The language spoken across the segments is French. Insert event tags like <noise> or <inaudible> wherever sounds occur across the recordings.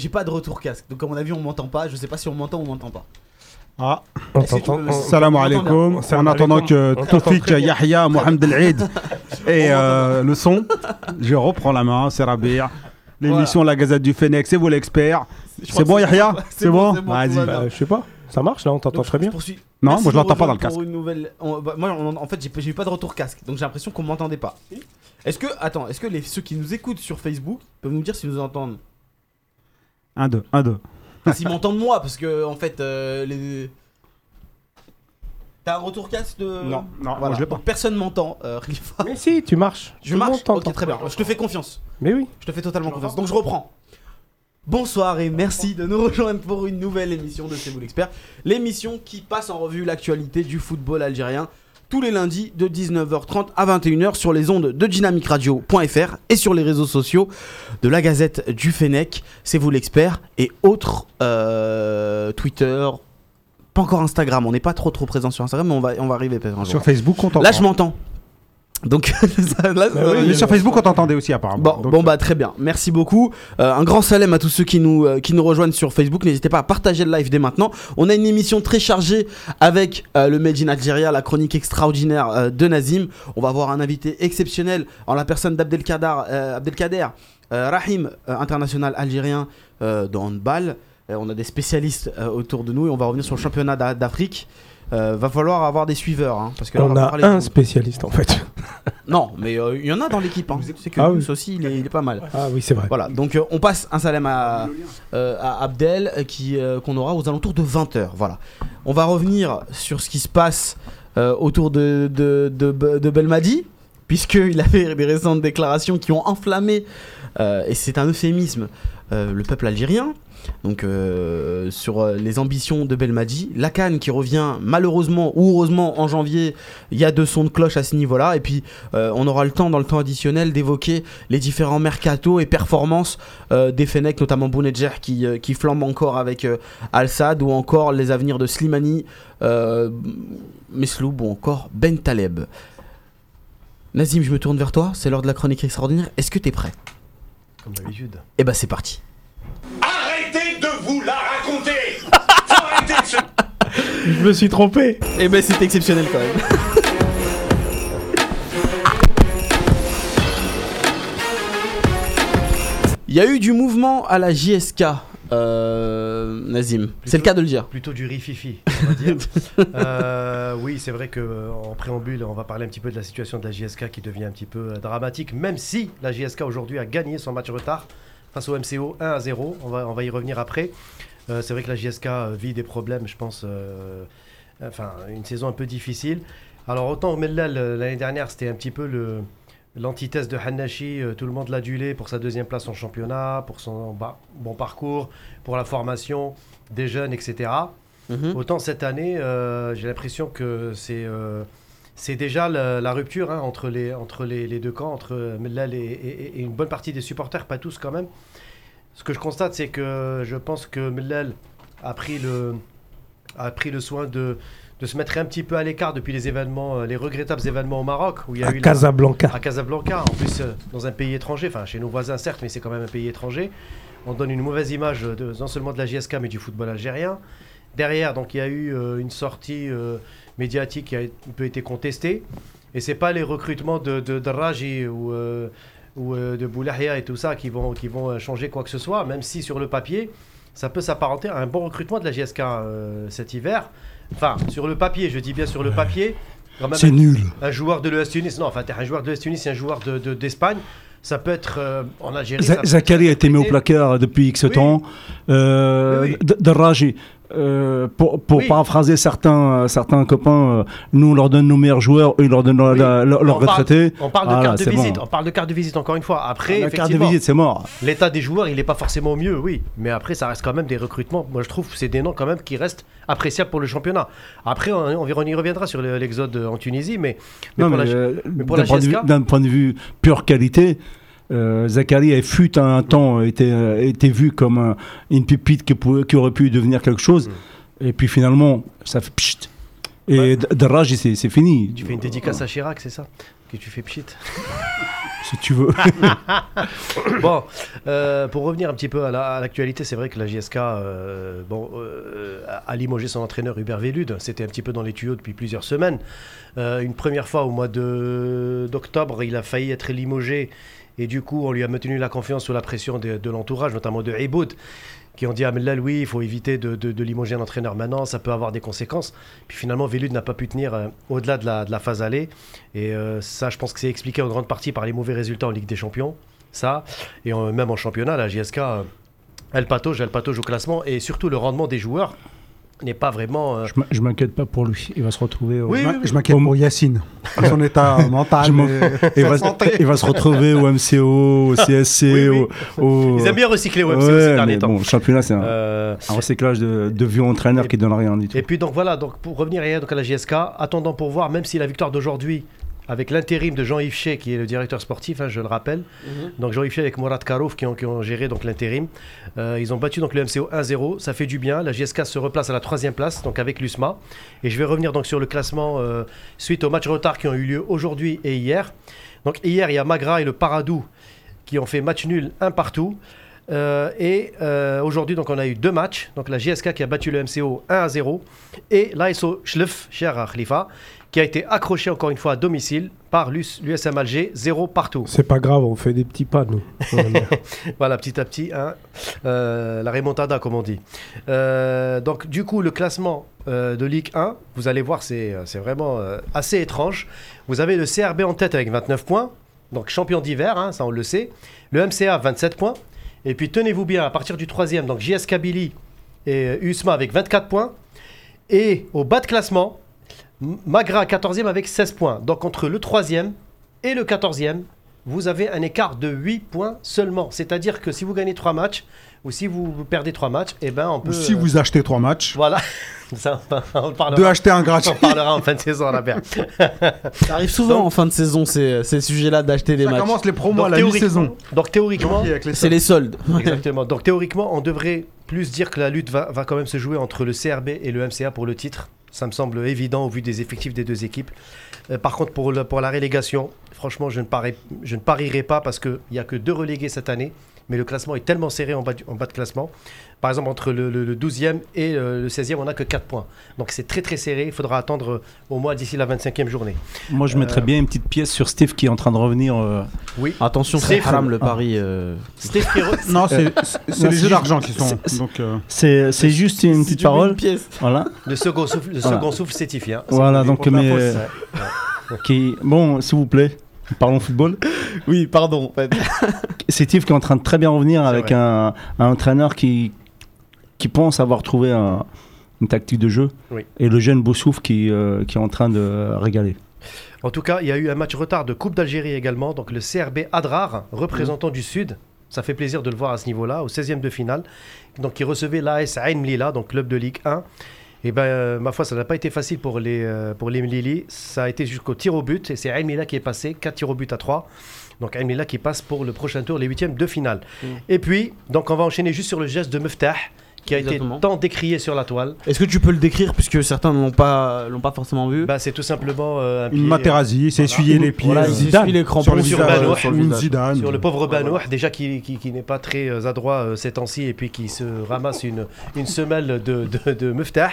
J'ai pas de retour casque, donc à mon avis on m'entend pas. Je sais pas si on m'entend ou on m'entend pas. Ah, On t'entend. salam alaikum. En attendant que Tofik. Yahya, Mohamed El Eid et <laughs> euh, le son, je reprends la main, c'est Rabir. L'émission La Gazette du Fennec, c'est vous l'expert. C'est bon, Yahya C'est bon Vas-y. Bah, je sais pas, ça marche là, on t'entend très bien. poursuis. Non, Merci moi, je l'entends pas dans le une nouvelle... on- bah, moi, on- en fait, j'ai j'ai eu pas de retour casque, donc j'ai l'impression qu'on m'entendait pas. Est-ce que, attends, est-ce que les, ceux qui nous écoutent sur Facebook peuvent nous dire s'ils nous entendent? 1, 2, 1, 2. Enfin, S'ils m'entendent moi, parce que en fait, euh, les. T'as un retour casque de. Non, non, moi, voilà. je l'ai pas. Personne m'entend, euh, Khalifa. Mais si, tu marches. Je Tout le marche monde t'entend. Ok, très bien. Je te fais confiance. Mais oui. Je te fais totalement confiance. Donc je reprends. Bonsoir et merci de nous rejoindre pour une nouvelle émission de C'est vous l'expert. L'émission qui passe en revue l'actualité du football algérien tous les lundis de 19h30 à 21h sur les ondes de dynamicradio.fr et sur les réseaux sociaux de la Gazette du Fennec, C'est vous l'expert et autres euh, Twitter, pas encore Instagram, on n'est pas trop trop présent sur Instagram mais on va, on va arriver peut-être un jour. Sur Facebook, on t'entend. Là je m'entends. Donc <laughs> là, Bah Mais sur Facebook, on t'entendait aussi, apparemment. Bon, Donc, bon bah très bien, merci beaucoup. Euh, un grand salam à tous ceux qui nous, euh, qui nous rejoignent sur Facebook. N'hésitez pas à partager le live dès maintenant. On a une émission très chargée avec euh, le Made in Algeria, la chronique extraordinaire euh, de Nazim. On va avoir un invité exceptionnel en la personne d'Abdelkader euh, Abdelkader, euh, Rahim, euh, international algérien euh, de handball. Euh, on a des spécialistes euh, autour de nous et on va revenir sur le championnat d'A- d'Afrique. Euh, va falloir avoir des suiveurs hein, parce que là, On a un de- spécialiste en fait. <laughs> Non, mais euh, il y en a dans l'équipe. Hein. C'est que Ah Yous oui. aussi, il est, il est pas mal. Ah oui, c'est vrai. Voilà, donc euh, on passe un salam à, euh, à Abdel qui euh, qu'on aura aux alentours de 20h. Voilà. On va revenir sur ce qui se passe euh, autour de, de, de, de Belmadi, puisqu'il <laughs> a fait des récentes déclarations qui ont enflammé, euh, et c'est un euphémisme, euh, le peuple algérien. Donc euh, sur euh, les ambitions de Belmadi, la Cannes qui revient malheureusement ou heureusement en janvier, il y a deux sons de cloche à ce niveau-là, et puis euh, on aura le temps dans le temps additionnel d'évoquer les différents mercato et performances euh, des Fenech, notamment Bounedjer qui, qui flambe encore avec Al-Sad ou encore les avenirs de Slimani, Mesloub ou encore Ben Taleb. Nazim, je me tourne vers toi, c'est l'heure de la chronique extraordinaire. Est-ce que t'es prêt? Comme d'habitude. Eh ben c'est parti. Je me suis trompé. Eh ben c'est exceptionnel quand même. Il y a eu du mouvement à la JSK, euh, Nazim. C'est le cas de le dire. Plutôt du rififi, on va dire. <laughs> Euh, oui, c'est vrai que en préambule, on va parler un petit peu de la situation de la JSK qui devient un petit peu euh, dramatique, même si la JSK aujourd'hui a gagné son match retard face au MCO 1 à 0. On va, on va y revenir après. Euh, c'est vrai que la JSK euh, vit des problèmes, je pense. euh, enfin, une saison un peu difficile. Alors, autant Mellal, l'année dernière, c'était un petit peu le. L'antithèse de Hanashi, tout le monde l'adulait pour sa deuxième place en championnat, pour son bon parcours, pour la formation des jeunes, etc. Mhm. Autant cette année, euh, j'ai l'impression que c'est euh, c'est déjà la, la rupture hein, entre, les, entre les, les deux camps, entre Mellal et, et- et une bonne partie des supporters, pas tous quand même. Ce que je constate, c'est que je pense que Mellal a pris le, a pris le soin de, de se mettre un petit peu à l'écart depuis les événements, euh, les regrettables événements au Maroc, où il y a À eu la- Casablanca. à Casablanca, en plus euh, dans un pays étranger, enfin chez nos voisins certes, mais c'est quand même un pays étranger. On donne une mauvaise image de, non seulement de la JSK mais du football algérien. Derrière, donc il y a eu euh, une sortie euh, médiatique qui a un peu été contestée. Et c'est pas les recrutements de, de, de Raji ou, euh, ou euh, de Boulahia et tout ça qui vont, qui vont euh, changer quoi que ce soit, même si sur le papier, ça peut s'apparenter à un bon recrutement de la JSK euh, cet hiver. Enfin, sur le papier, je dis bien sur le papier. C'est nul. un joueur de l'ES Tunis, non, enfin, un joueur de l'ES Tunis un joueur d'Espagne, de, d'Espagne ça peut être euh, en Algérie. ça Z- peut Zachary a été mis au placard depuis X Oui. temps. Euh, Oui, Darraji, euh, pour, pour Oui. paraphraser certains, certains copains, euh, nous on leur donne nos meilleurs joueurs, eux ils leur donnent Oui. leurs On parle- retraités. On parle de carte de bon. visite. On parle de carte de visite encore une fois. Après, La carte de visite, c'est mort. l'état des joueurs, il n'est pas forcément mieux, oui. Mais après, ça reste quand même des recrutements. Moi, je trouve que c'est des noms quand même qui restent appréciables pour le championnat. Après, on, on y reviendra sur le- l'exode en Tunisie, mais, d'un point, point de vue pure qualité, euh, Zachary a fut un, un temps été, euh, été vu comme un- une pépite qui, pouvait- qui aurait pu devenir quelque chose. Mm. Et puis finalement, ça fait pchit. Et Darraj, c'est fini. Tu fais une dédicace à Chirac, c'est ça? Que tu fais pchit. <laughs> Si tu veux. <laughs> bon, euh, pour revenir un petit peu à la- à l'actualité, c'est vrai que la JSK euh, bon, euh, a limogé son entraîneur Hubert Vélude. C'était un petit peu dans les tuyaux depuis plusieurs semaines. Euh, une première fois au mois de- d'octobre, il a failli être limogé. Et du coup, on lui a maintenu la confiance sous la pression de, l'entourage, notamment de Eiboud, qui ont dit à Mellal, oui, il faut éviter de, limoger un entraîneur maintenant, ça peut avoir des conséquences. Puis finalement, Vélude n'a pas pu tenir euh, au-delà de la, phase aller. Et euh, ça, je pense que c'est expliqué en grande partie par les mauvais résultats en Ligue des Champions. Ça, et même en championnat, la JSK, euh, elle patauge, elle patauge au classement. Et surtout, le rendement des joueurs n'est pas vraiment. euh, Je m'in- Je m'inquiète pas pour lui. Il va se retrouver au. Oui, Je oui, m'in- oui. Je m'inquiète pour Yacine. Son état <laughs> mental. Et- Il va, santé. il va se retrouver au MCO, au CSC, Oui, oui. au, au- Ils aiment bien recycler au MC Ouais, ces derniers temps. Bon, championnat, c'est un, Euh, un recyclage de, de vieux entraîneurs Et- qui donnent rien du tout. Et puis donc voilà, donc pour revenir hier, donc à la JSK, attendant pour voir, même si la victoire d'aujourd'hui, avec l'intérim de Jean-Yves Chez, qui est le directeur sportif, hein, je le rappelle, donc Jean-Yves Chez avec Mourad Karouf qui ont, qui ont géré donc l'intérim, Euh, ils ont battu donc le MCO 1-0, ça fait du bien, la JSK se replace à la troisième place, donc avec l'USMA, et je vais revenir donc sur le classement euh, suite aux matchs retard qui ont eu lieu aujourd'hui et hier. Donc hier, il y a Magra et le Paradou qui ont fait match nul un partout. Euh, et euh, aujourd'hui, donc, on a eu deux matchs. Donc, la JSK qui a battu le MCO 1 à 0 et l'ASO Schlef, cher à Khalifa, qui a été accroché encore une fois à domicile par l'US l'USM Alger, 0 partout. C'est pas grave, on fait des petits pas, nous. <laughs> Voilà, petit à petit, hein, euh, la remontada, comme on dit. Euh, donc, du coup, le classement euh, de Ligue 1, vous allez voir, c'est vraiment assez étrange. Vous avez le CRB en tête avec 29 points, donc champion d'hiver, hein, ça on le sait. Le MCA, 27 points. Et puis, tenez-vous bien, à partir du troisième, donc JS Kabylie et USMA avec 24 points. Et au bas de classement, Magra 14e avec 16 points. Donc, entre le troisième et le 14e, vous avez un écart de 8 points seulement. C'est-à-dire que si vous gagnez 3 matchs, ou si vous vous perdez 3 matchs, eh ben on peut... Ou si euh, vous achetez trois matchs, Voilà. <laughs> Ça, on de parlera, acheter un gratuit. on parlera en fin de saison, la <laughs> paire. Ça arrive souvent Donc- en fin de saison, ces, ces sujets-là d'acheter des Ça matchs. commence les promos Donc, à la mi-saison. Donc théoriquement, C'est les soldes. <laughs> Exactement. Donc théoriquement, on devrait plus dire que la lutte va, va quand même se jouer entre le CRB et le MCA pour le titre. Ça me semble évident au vu des effectifs des deux équipes. Euh, par contre, pour, la relégation, franchement, je ne, parierai pas parce qu'il n'y a que deux relégués cette année. Mais le classement est tellement serré en bas de classement. Par exemple, entre le, le- le 12e et euh, le 16e, on n'a que 4 points. Donc c'est très très serré. Il faudra attendre euh, au moins d'ici la 25e journée. Moi, je mettrais Euh, bien une petite pièce sur Steve qui est en train de revenir. euh, Oui. Attention, C'est haram le pari. euh. Steve qui re- Non, c'est les jeux d'argent qui sont. c'est- Donc, euh, C'est c'est juste une petite parole. une pièce. Voilà. le second souffle, le Voilà. second souffle hein. Voilà, donc, mais. Qui... Bon, s'il vous plaît, parlons football. Oui, pardon. en fait. C'est Steve qui est en train de très bien revenir avec un, un entraîneur qui, qui pense avoir trouvé un- une tactique de jeu. Oui. Et le jeune Boussouf qui, euh, qui est en train de régaler. En tout cas, il y a eu un match retard de Coupe d'Algérie également. Donc le CRB Adrar, représentant Mmh. du Sud. Ça fait plaisir de le voir à ce niveau-là, au 16e de finale. Donc il recevait l'AS Ain Mlila, donc club de Ligue 1. Et ben, euh, ma foi, ça n'a pas été facile pour les, euh, pour les Mlili. Ça a été jusqu'au tir au but. Et c'est Ain Mlila qui est passé, 4 tirs au but à 3. Donc Ain Mlila qui passe pour le prochain tour, les huitièmes de finale. Mm. Et puis, donc on va enchaîner juste sur le geste de Meftah, qui a Exactement. été tant décrié sur la toile. Est-ce que tu peux le décrire puisque certains ne l'ont pas, l'ont pas forcément vu Bah, c'est tout simplement euh, un une pied, Materazzi, c'est Voilà. essuyer les pieds. Voilà, euh, il Zidane. essuie les crampons sur le sur visage, Banour, sur le. Zidane. Sur le pauvre Banouh, déjà qui, qui, qui n'est pas très euh, adroit euh, ces temps-ci et puis qui se ramasse une, une semelle de, de, de Meftah.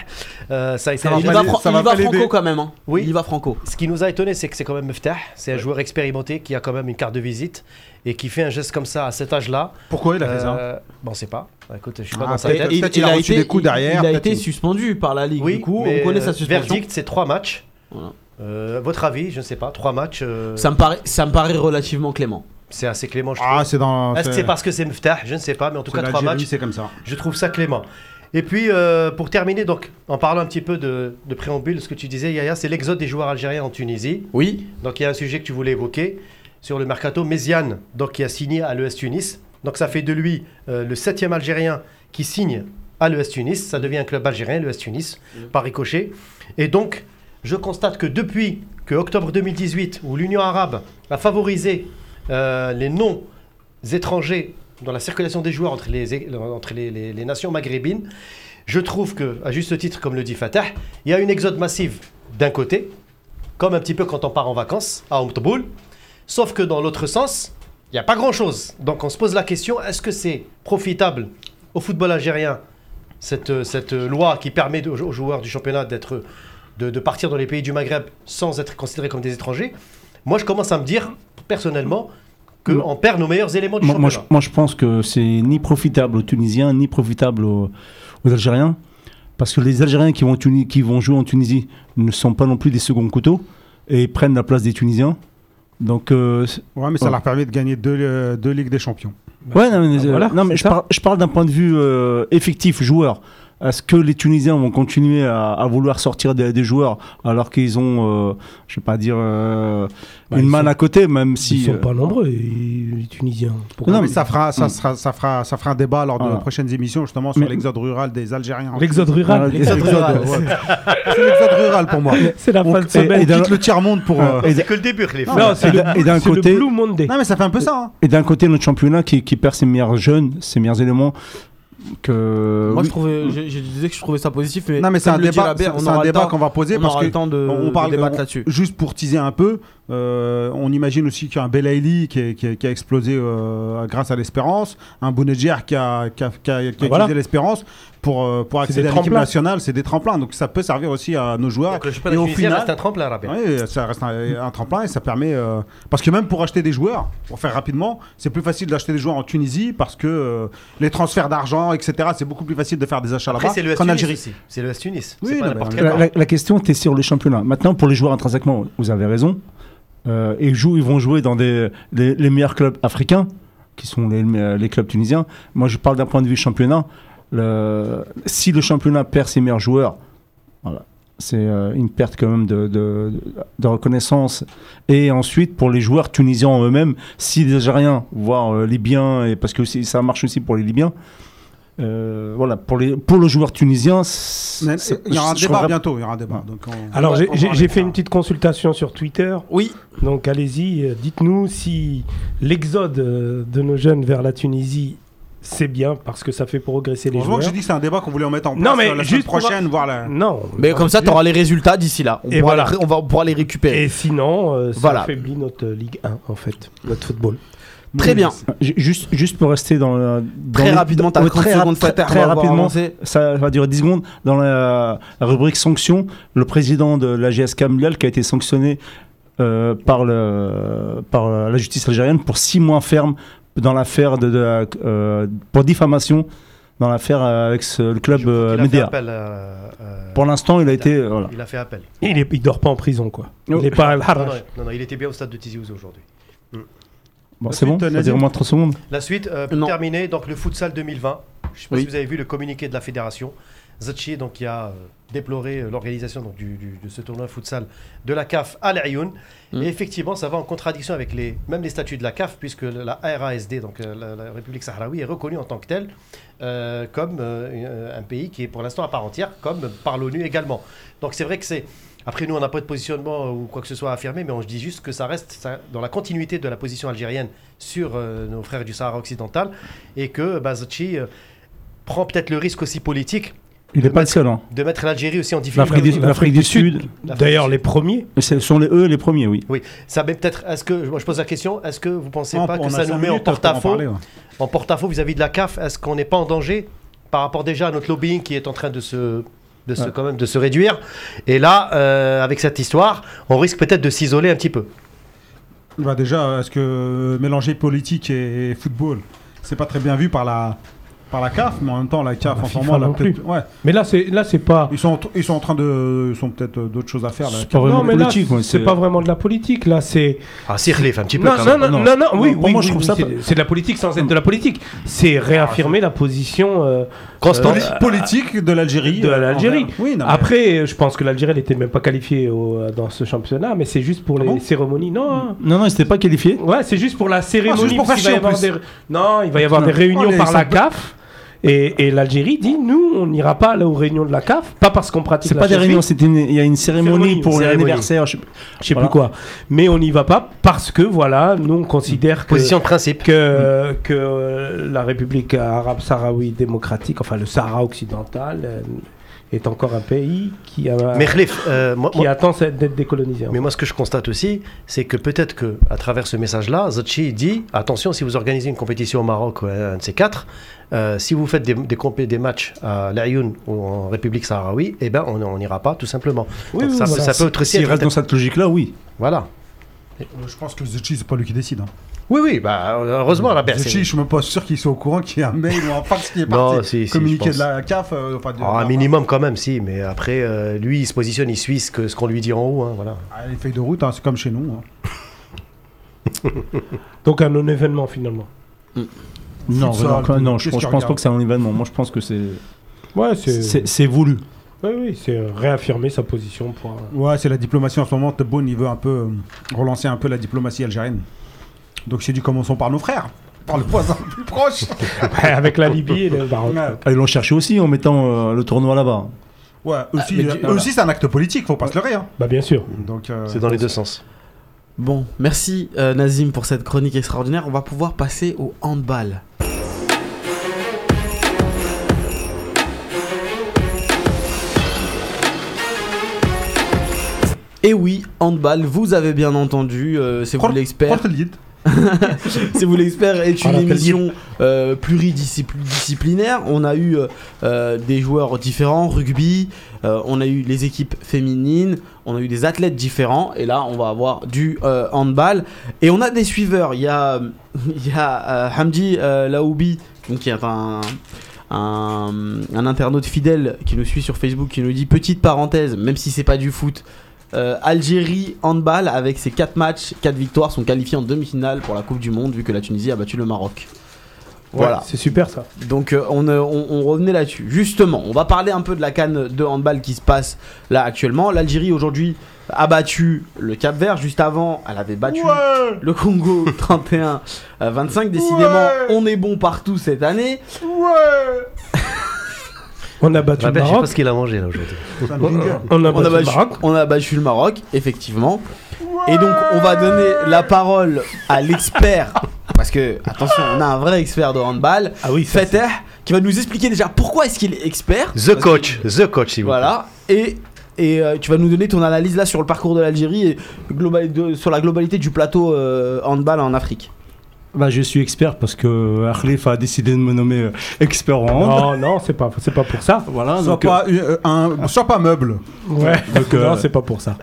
Euh, ça a été Ça va Il va, fran- va franco quand même. hein. Oui. Il va franco. Ce qui nous a étonné, c'est que c'est quand même Meftah. C'est un joueur expérimenté qui a quand même une carte de visite et qui fait un geste comme ça à cet âge-là. Pourquoi il a fait ça Euh, Bon, on sait pas. Bah, écoute, je suis pas Ah, dans sa peut-être- tête. il, peut-être il il a a reçu été, des coups derrière, il a été il- suspendu par la ligue. Oui, du coup, mais, on connaît sa suspension. Verdict, c'est trois matchs. Voilà. Euh, votre avis, je ne sais pas, trois matchs. euh, Ça me paraît, ça me paraît relativement clément. c'est assez clément, je Ah, trouve. c'est dans. Est-ce que c'est parce que c'est Meftah Je ne sais pas, mais en tout c'est cas, trois matchs. c'est comme ça. Je trouve ça clément. Et puis, euh, pour terminer, donc, en parlant un petit peu de, de préambule, ce que tu disais, Yaya, c'est l'exode des joueurs algériens en Tunisie. Oui. Donc, il y a un sujet que tu voulais évoquer sur le mercato. Méziane, donc, qui a signé à l'ES Tunis. Donc, ça fait de lui euh, le septième Algérien qui signe à l'ES Tunis. Ça devient un club algérien, l'ES Tunis, par ricochet. Et donc, je constate que depuis que octobre 2018, où l'Union arabe a favorisé euh, les noms étrangers dans la circulation des joueurs entre les, entre les, les- les nations maghrébines, je trouve que, à juste titre, comme le dit Fatah, il y a une exode massive d'un côté, comme un petit peu quand on part en vacances à Omtoboul, sauf que dans l'autre sens, il n'y a pas grand-chose. Donc on se pose la question, est-ce que c'est profitable au football algérien, cette, euh, cette euh, loi qui permet aux joueurs du championnat d'être, de, de partir dans les pays du Maghreb sans être considérés comme des étrangers? Moi, je commence à me dire, personnellement, qu'on perd nos meilleurs éléments du Moi, moi, je, championnat. moi, je pense que c'est ni profitable aux Tunisiens, ni profitable aux, aux Algériens. Parce que les Algériens qui vont, qui vont jouer en Tunisie ne sont pas non plus des seconds couteaux et prennent la place des Tunisiens. Donc, euh, c'est- Ouais, mais ça Ouais. leur permet de gagner deux, euh, deux Ligues des Champions. ouais, non, mais, Ah, voilà, non, mais je, je parle d'un point de vue euh, effectif, joueur. Est-ce que les Tunisiens vont continuer à, à vouloir sortir des, des joueurs alors qu'ils ont, euh, je vais pas dire, euh, Bah, une manne sont- à côté, même si. Ils sont euh, pas nombreux, ils- les Tunisiens. Pourquoi Non, mais ça fera, ça, sera, ça, fera, ça fera un débat lors de Ah. prochaines émissions justement sur l'exode rural des Algériens. L'exode rural, Ah, l'exode rural. rural. Ouais. C'est l'exode rural pour moi. <laughs> C'est la fin de semaine. et quitte le tiers-monde pour... euh, et C'est que le début, les Non, c'est le, Et d'un côté- Blue Monday. Non mais ça fait un peu ça. hein. Et d'un côté, notre championnat qui, qui perd ses meilleurs jeunes, ses meilleurs éléments. Que, Moi, oui. je, trouvais, je, je disais que je trouvais ça positif, mais, Non mais c'est un débat, c'est on un débat qu'on va poser on parce que le temps de, on de parle débattre on- là-dessus. Juste pour teaser un peu, euh, on imagine aussi qu'il y a un Belaïli qui, qui, a explosé euh, grâce à l'espérance, un Bounedjer qui a, qui a, qui a- qui a Voilà. utilisé l'espérance pour, euh, pour accéder des à l'équipe nationale, c'est des tremplins, donc ça peut servir aussi à nos joueurs. Donc le Et au final- reste un tremplin, Rabia. Oui, ça reste un, un tremplin et ça permet. euh, parce que même pour acheter des joueurs, pour faire rapidement, c'est plus facile d'acheter des joueurs en Tunisie parce que euh, les transferts d'argent, etc., c'est beaucoup plus facile de faire des achats là-bas c'est le qu'en S-Tunis Algérie. C'est le S-Tunis. Oui, pas non, la- la question était sur le championnat. Maintenant, pour les joueurs intrinsèquement, vous avez raison. Euh, et jouent, ils vont jouer dans les, meilleurs clubs africains, qui sont les, les clubs tunisiens. Moi, je parle d'un point de vue championnat. Si le championnat perd ses meilleurs joueurs, voilà, c'est euh, une perte quand même de, reconnaissance. Et ensuite, pour les joueurs tunisiens en eux-mêmes, si les Algériens, voire euh, Libyens, parce que ça marche aussi pour les Libyens, euh, voilà, pour, les, pour le joueur tunisien, Il y aura un débat bientôt. Il y aura un débat. Donc on- Alors, va- j'ai- va fait une petite consultation sur Twitter. Oui, Donc, allez-y, euh, dites-nous si l'exode euh, de nos jeunes vers la Tunisie, c'est bien parce que ça fait progresser les Heureusement que joueurs. j'ai dit que c'est un débat qu'on voulait en mettre en place Non, mais la semaine juste prochaine, voir la. Non. mais comme ça, tu auras les résultats d'ici là. On Et pourra, voilà. les, on va, on pourra les récupérer. Et sinon, euh, ça Voilà. affaiblit notre euh, Ligue 1, en fait, notre football. Très bien. Ju- Juste, juste pour rester dans, la- dans Très rapidement, dans- t'as ouais, 30 très, secondes, très, très rapidement, ça va durer 10 secondes. Dans la, la rubrique sanctions, le président de la GSK Mondial qui a été sanctionné euh, par, le, par la justice algérienne pour 6 mois ferme dans l'affaire de, de la- euh, pour diffamation dans l'affaire euh, avec ce- le club euh, qu'il a fait Médéa. appel, euh, euh, Pour l'instant, il a été euh, voilà. Il a fait appel. Il, est, il dort pas en prison, quoi. Oh. Il est pas à Non, non, non, non, il était bien au stade de Tizi Ouzou aujourd'hui. Bon, La c'est bon, suite, ça dure moins de 30 secondes. La suite, euh, pour Non. terminer, donc le futsal 2020. Je ne sais pas Oui. si vous avez vu le communiqué de la fédération. Zachi, donc, qui a euh, déploré euh, l'organisation donc, du, du- de ce tournoi futsal de la CAF à l'Aïoun. Mm. Et effectivement, ça va en contradiction avec les, même les statuts de la CAF, puisque la RASD, donc euh, la, la République sahraoui, est reconnue en tant que telle euh, comme euh, un pays qui est pour l'instant à part entière, comme par l'ONU également. Donc c'est vrai que c'est. Après, nous, on n'a pas de positionnement ou quoi que ce soit à affirmer, mais on dit juste que ça reste ça- dans la continuité de la position algérienne sur euh, nos frères du Sahara occidental et que Bazachi prend peut-être le risque aussi politique Il n'est pas le seul. hein. de mettre l'Algérie aussi en difficulté. L'Afrique du, Sud, D'ailleurs, les premiers. ce sont les, eux les premiers, oui. Oui, ça met peut-être. Est-ce que moi je pose la question Est-ce que vous pensez Non, pas que ça nous met en porte-à-faux, ouais. en porte-à-faux vis-à-vis de la CAF? Est-ce qu'on n'est pas en danger par rapport déjà à notre lobbying qui est en train de se de se, Ouais. quand même de se réduire et là euh, avec cette histoire on risque peut-être de s'isoler un petit peu Bah déjà, est-ce que mélanger politique et, et football, c'est pas très bien vu par la par la CAF, mais en même temps la CAF La en ce FIFA moment, elle a non peut-être- ouais, Mais là, c'est là, c'est pas. ils sont ils sont en train de ils sont peut-être euh, d'autres choses à faire. la pas Non, mais là, moi, c'est pas vraiment de la politique. Là, c'est. ah si relief un petit peu Non, quand non, même. non, Non. non, non, oui, oui, moi, oui, je trouve oui, ça c'est- pas- C'est de la politique sans être de la politique. C'est réaffirmer la position euh, Constante. euh, politique de l'Algérie. de l'Algérie. envers- Oui, non, mais- Après, je pense que l'Algérie n'était même pas qualifiée au- dans ce championnat, mais c'est juste pour Ah les cérémonies. Non, hein. Non, non, ils n'étaient pas qualifiés. ouais, c'est juste pour la cérémonie. Ah, des... Non, il va y avoir des réunions Oh, par la CAF. Et, et l'Algérie dit nous, on n'ira pas là aux réunions de la CAF, pas parce qu'on pratique. C'est pas des réunions, une- il y a une cérémonie Cérémonie, pour l'anniversaire. je sais- je sais Voilà. plus quoi. Mais on n'y va pas parce que voilà, nous on considère que position de principe que, que euh, la République arabe sahraoui démocratique, enfin le Sahara occidental, euh, est encore un pays qui, a, Mais Khalif, euh, moi- qui moi- attend d'être décolonisé. Mais moi, ce que je constate aussi, c'est que peut-être que à travers ce message-là, Zachi dit attention, si vous organisez une compétition au Maroc, ou un de ces quatre, euh, si vous faites des, des, compé- des matchs à l'Ayoun ou en République sahraoui, eh ben, on n'ira pas, tout simplement. Oui, Donc oui, ça, voilà. ça peut être aussi. S'il être- reste dans cette logique-là, oui. Voilà. Euh, Je pense que Zetchi, c'est pas lui qui décide. Hein. Oui, oui, bah, heureusement, la personne. Zetchi, je suis même pas sûr qu'il soit au courant qu'il y a un mail ou un fax qui est <laughs> Non, parti. si, si, communiqué de la CAF. euh, enfin, de- Ah, un minimum quand même, si, mais après, euh, lui, il se positionne, il suit ce que- ce qu'on lui dit en haut. hein, voilà. Ah, les feuilles de route, hein, c'est comme chez nous. hein. <laughs> Donc un non-événement finalement. Non, Futsal, non, non, je, pense- je pense pas que c'est un événement. Moi, je pense que c'est Ouais, c'est voulu. oui, oui, c'est réaffirmer sa position pour. Ouais, c'est la diplomatie en ce moment. Tebboune, il veut un peu euh, relancer un peu la diplomatie algérienne. Donc j'ai dit commençons par nos frères, par le voisin le plus proche. <laughs> Ouais, avec la Libye et le Maroc. Ouais, Ah, Ils l'ont cherché aussi en mettant euh, le tournoi là-bas. ouais aussi, mais euh, aussi c'est un acte politique, faut pas se leurrer. Hein. Bah bien sûr. Donc euh, C'est dans les deux sens. Bon, merci euh, Nazim pour cette chronique extraordinaire. On va pouvoir passer au handball. Et oui, handball, vous avez bien entendu, euh, c'est vous Porte- l'expert. C'est vous l'expert est une l'appelle émission euh, pluridisciplinaire. On a eu euh, euh, des joueurs différents, rugby, euh, on a eu les équipes féminines, on a eu des athlètes différents, et là on va avoir du handball. Et on a des suiveurs. Il y a, <laughs> il y a Hamdi Laoubi, donc, qui est un, un, un internaute fidèle qui nous suit sur Facebook, qui nous dit petite parenthèse, même si c'est pas du foot. Euh, Algérie handball avec ses 4 matchs, 4 victoires sont qualifiés en demi-finale pour la Coupe du Monde vu que la Tunisie a battu le Maroc. Voilà. Ouais, c'est super ça. Donc euh, on, euh, on- on revenait là-dessus. Justement, on va parler un peu de la canne de handball qui se passe là actuellement. L'Algérie aujourd'hui a battu le Cap Vert. Juste avant, elle avait battu le Congo <laughs> 31 à 25. Décidément, on est bon partout cette année. <laughs> On a battu le je sais Maroc. pas ce qu'il a mangé là aujourd'hui. On, a On a, battu le battu, Maroc. on a battu le Maroc, effectivement. Et donc, on va donner la parole à l'expert. Parce que, attention, on a un vrai expert de handball. Ah oui, ça, Fateh, qui va nous expliquer déjà pourquoi est-ce qu'il est expert. The Parce coach, the coach, s'il vous plaît. Voilà. Et, et euh, tu vas nous donner ton analyse là sur le parcours de l'Algérie et global, de- sur la globalité du plateau euh, handball en Afrique. Bah, je suis expert parce que Khalif a décidé de me nommer euh, expert en hand. Non, non, c'est pas, c'est pas pour ça. Voilà, Sois donc, euh, pas, euh, un, pas meuble. Ouais. Donc, euh, non, c'est pas pour ça.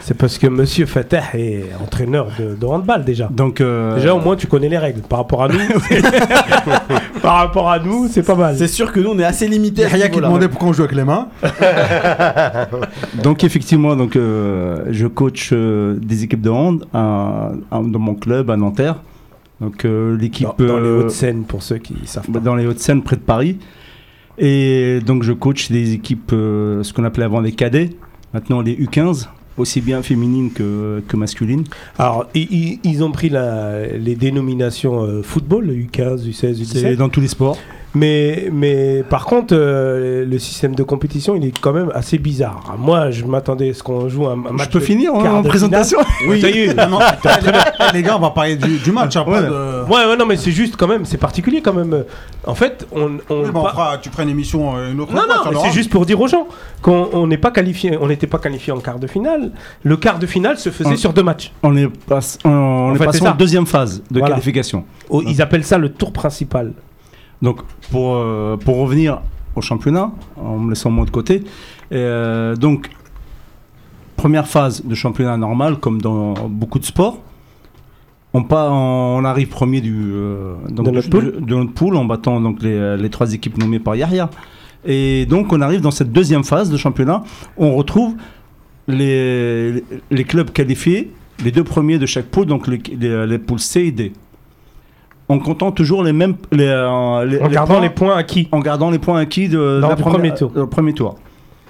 C'est parce que Monsieur Fatah est entraîneur de, de handball déjà. donc, euh, Déjà, au moins, tu connais les règles. Par rapport à nous, <laughs> par rapport à nous, c'est pas mal. C'est sûr que nous on est assez limité. Il y a qui demandait pourquoi on joue avec les mains. <laughs> donc effectivement, donc, euh, je coach euh, des équipes de hand à- à- dans mon club à Nanterre. Donc euh, l'équipe Dans, dans les euh, Hauts-de-Seine, pour ceux qui savent pas. dans les Hauts-de-Seine près de Paris. Et donc je coach des équipes, euh, ce qu'on appelait avant les cadets, maintenant les U15, aussi bien féminines que, que masculines. Alors, ils ont pris la- les dénominations euh, football, le U15, U16, C'est U17. dans tous les sports. Mais, mais par contre, euh, le système de compétition, il est quand même assez bizarre. Moi, je m'attendais à ce qu'on joue un, un match. je peux de finir hein, quart en de présentation <laughs> finale. Ça y est. Ah non, <laughs> eh, les gars, on va parler du, du match. hein, pas Ouais. de- Ouais, ouais, non, mais c'est juste quand même, c'est particulier quand même. En fait, on. on Oui, bah, on pas- fera- tu feras une émission euh, une autre Non, fois non, c'est hand. juste pour dire aux gens qu'on on n'est pas qualifié, on n'était pas qualifié en quart de finale. Le quart de finale se faisait On- sur deux matchs. On est, on- on En est fait, passé en deuxième phase de Voilà. qualification. Oh, Ils appellent ça le tour principal. Donc, pour, euh, pour revenir au championnat, en me laissant moi de côté, euh, donc, première phase de championnat normal, comme dans beaucoup de sports. On, pas, on arrive premier du, euh, donc De notre poule. de notre poule en battant donc, les, les trois équipes nommées par Yahya. Et donc, on arrive dans cette deuxième phase de championnat. On retrouve les, les clubs qualifiés, les deux premiers de chaque poule, donc les, les, les poules C et D. En comptant toujours les mêmes. Les, euh, les- En les gardant points- les points acquis. en gardant les points acquis de, de la du premier tour. euh, premier tour.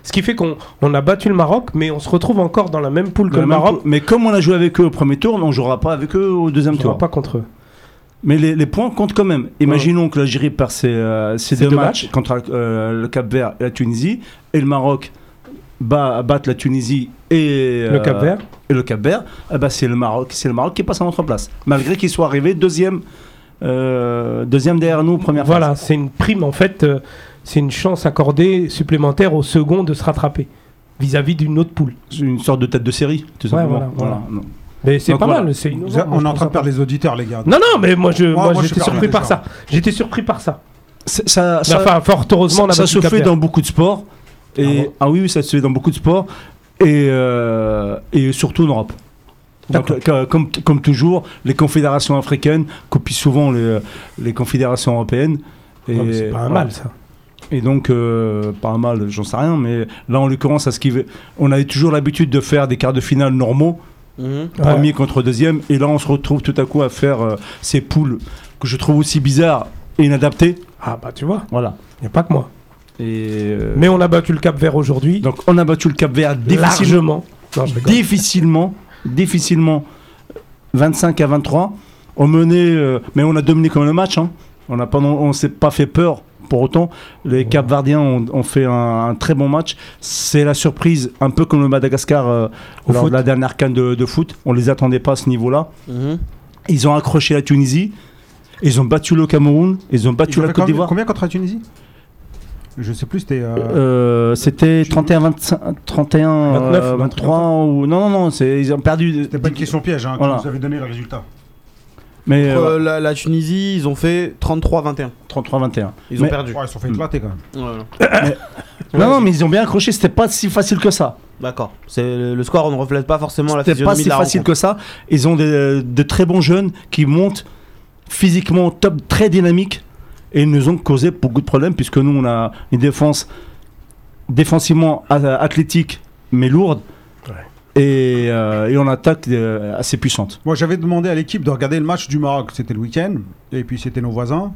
Ce qui fait qu'on on a battu le Maroc, mais on se retrouve encore dans la même poule que le Maroc. Mais comme on a joué avec eux au premier tour, on ne jouera pas avec eux au deuxième On tour. ne pas contre eux. Mais les, les points comptent quand même. Imaginons que l'Algérie perd ses, euh, ses deux, deux matchs, matchs. contre le Cap Vert et la Tunisie, et le Maroc bat, batte la Tunisie et Le euh, Cap Vert. Et le Cap Vert, eh ben, c'est le Maroc, c'est le Maroc qui passe à notre place, malgré qu'il soit arrivé deuxième, deuxième derrière nous première Voilà, phase. c'est une prime en fait. euh, c'est une chance accordée supplémentaire au second de se rattraper vis-à-vis d'une autre poule. C'est une sorte de tête de série, tout Ouais, simplement. voilà. Mais c'est Donc pas voilà. mal, c'est Vous innovant, êtes- moi, on est en train de perdre les auditeurs, les gars. Non, non, mais moi, je, moi, j'étais surpris par ça. J'étais surpris par ça. C'est- Ça, Mais ça- enfin, fort heureusement, on a ça battu se fait dans beaucoup de sports. Et, Ah bon ah oui, oui, ça se fait dans beaucoup de sports. Et, euh, et surtout en Europe. Donc, comme, comme toujours, les confédérations africaines copient souvent les, les confédérations européennes. Et, mais c'est pas un voilà. mal, ça. Et donc, euh, pas un mal, j'en sais rien, mais là, en l'occurrence, à ce qui... on avait toujours l'habitude de faire des quarts de finale normaux, Mhm. Ouais. premier contre deuxième, et là, on se retrouve tout à coup à faire euh, ces poules que je trouve aussi bizarres et inadaptées. Ah, bah, tu vois, Voilà. il n'y a pas que moi. Et, euh, Mais on a battu le Cap Vert aujourd'hui. donc, on a battu le Cap Vert difficilement. Largement. Non, je rigole. difficilement, difficilement 25 à 23. On menait, euh, mais on a dominé quand même le match. Hein. On on s'est pas fait peur. Pour autant, les Capverdiens ont, ont fait un, un très bon match. C'est la surprise, un peu comme le Madagascar euh, Au lors foot. de la dernière canne de, de foot. On les attendait pas à ce niveau-là. Mhm. Ils ont accroché la Tunisie. Ils ont battu le Cameroun. Ils ont battu Ils la Côte d'Ivoire. combien contre la Tunisie? Je sais plus, c'était. euh, Euh, C'était 31, 25, 31, 29, euh, un truc 23 ou non non non, c'est ils ont perdu. C'était pas une question piège, hein, Voilà. que vous avez donné le résultat. Mais Contre, euh, euh, la, la Tunisie, ils ont fait 33-21. 33-21. Ils Mais- ont perdu. Ouais, ils sont fait éclater quand même. <coughs> Non, non, mais ils ont bien accroché, c'était pas si facile que ça. D'accord. C'est le score ne reflète pas forcément la C'était pas physionomie si de la facile rencontre. que ça. Ils ont des- de très bons jeunes qui montent physiquement top, très dynamiques. Et ils nous ont causé beaucoup de problèmes, puisque nous, on a une défense défensivement athlétique, mais lourde. Ouais. Et, euh, et on attaque euh, assez puissante. Moi, j'avais demandé à l'équipe de regarder le match du Maroc. C'était le week-end. Et puis, c'était nos voisins.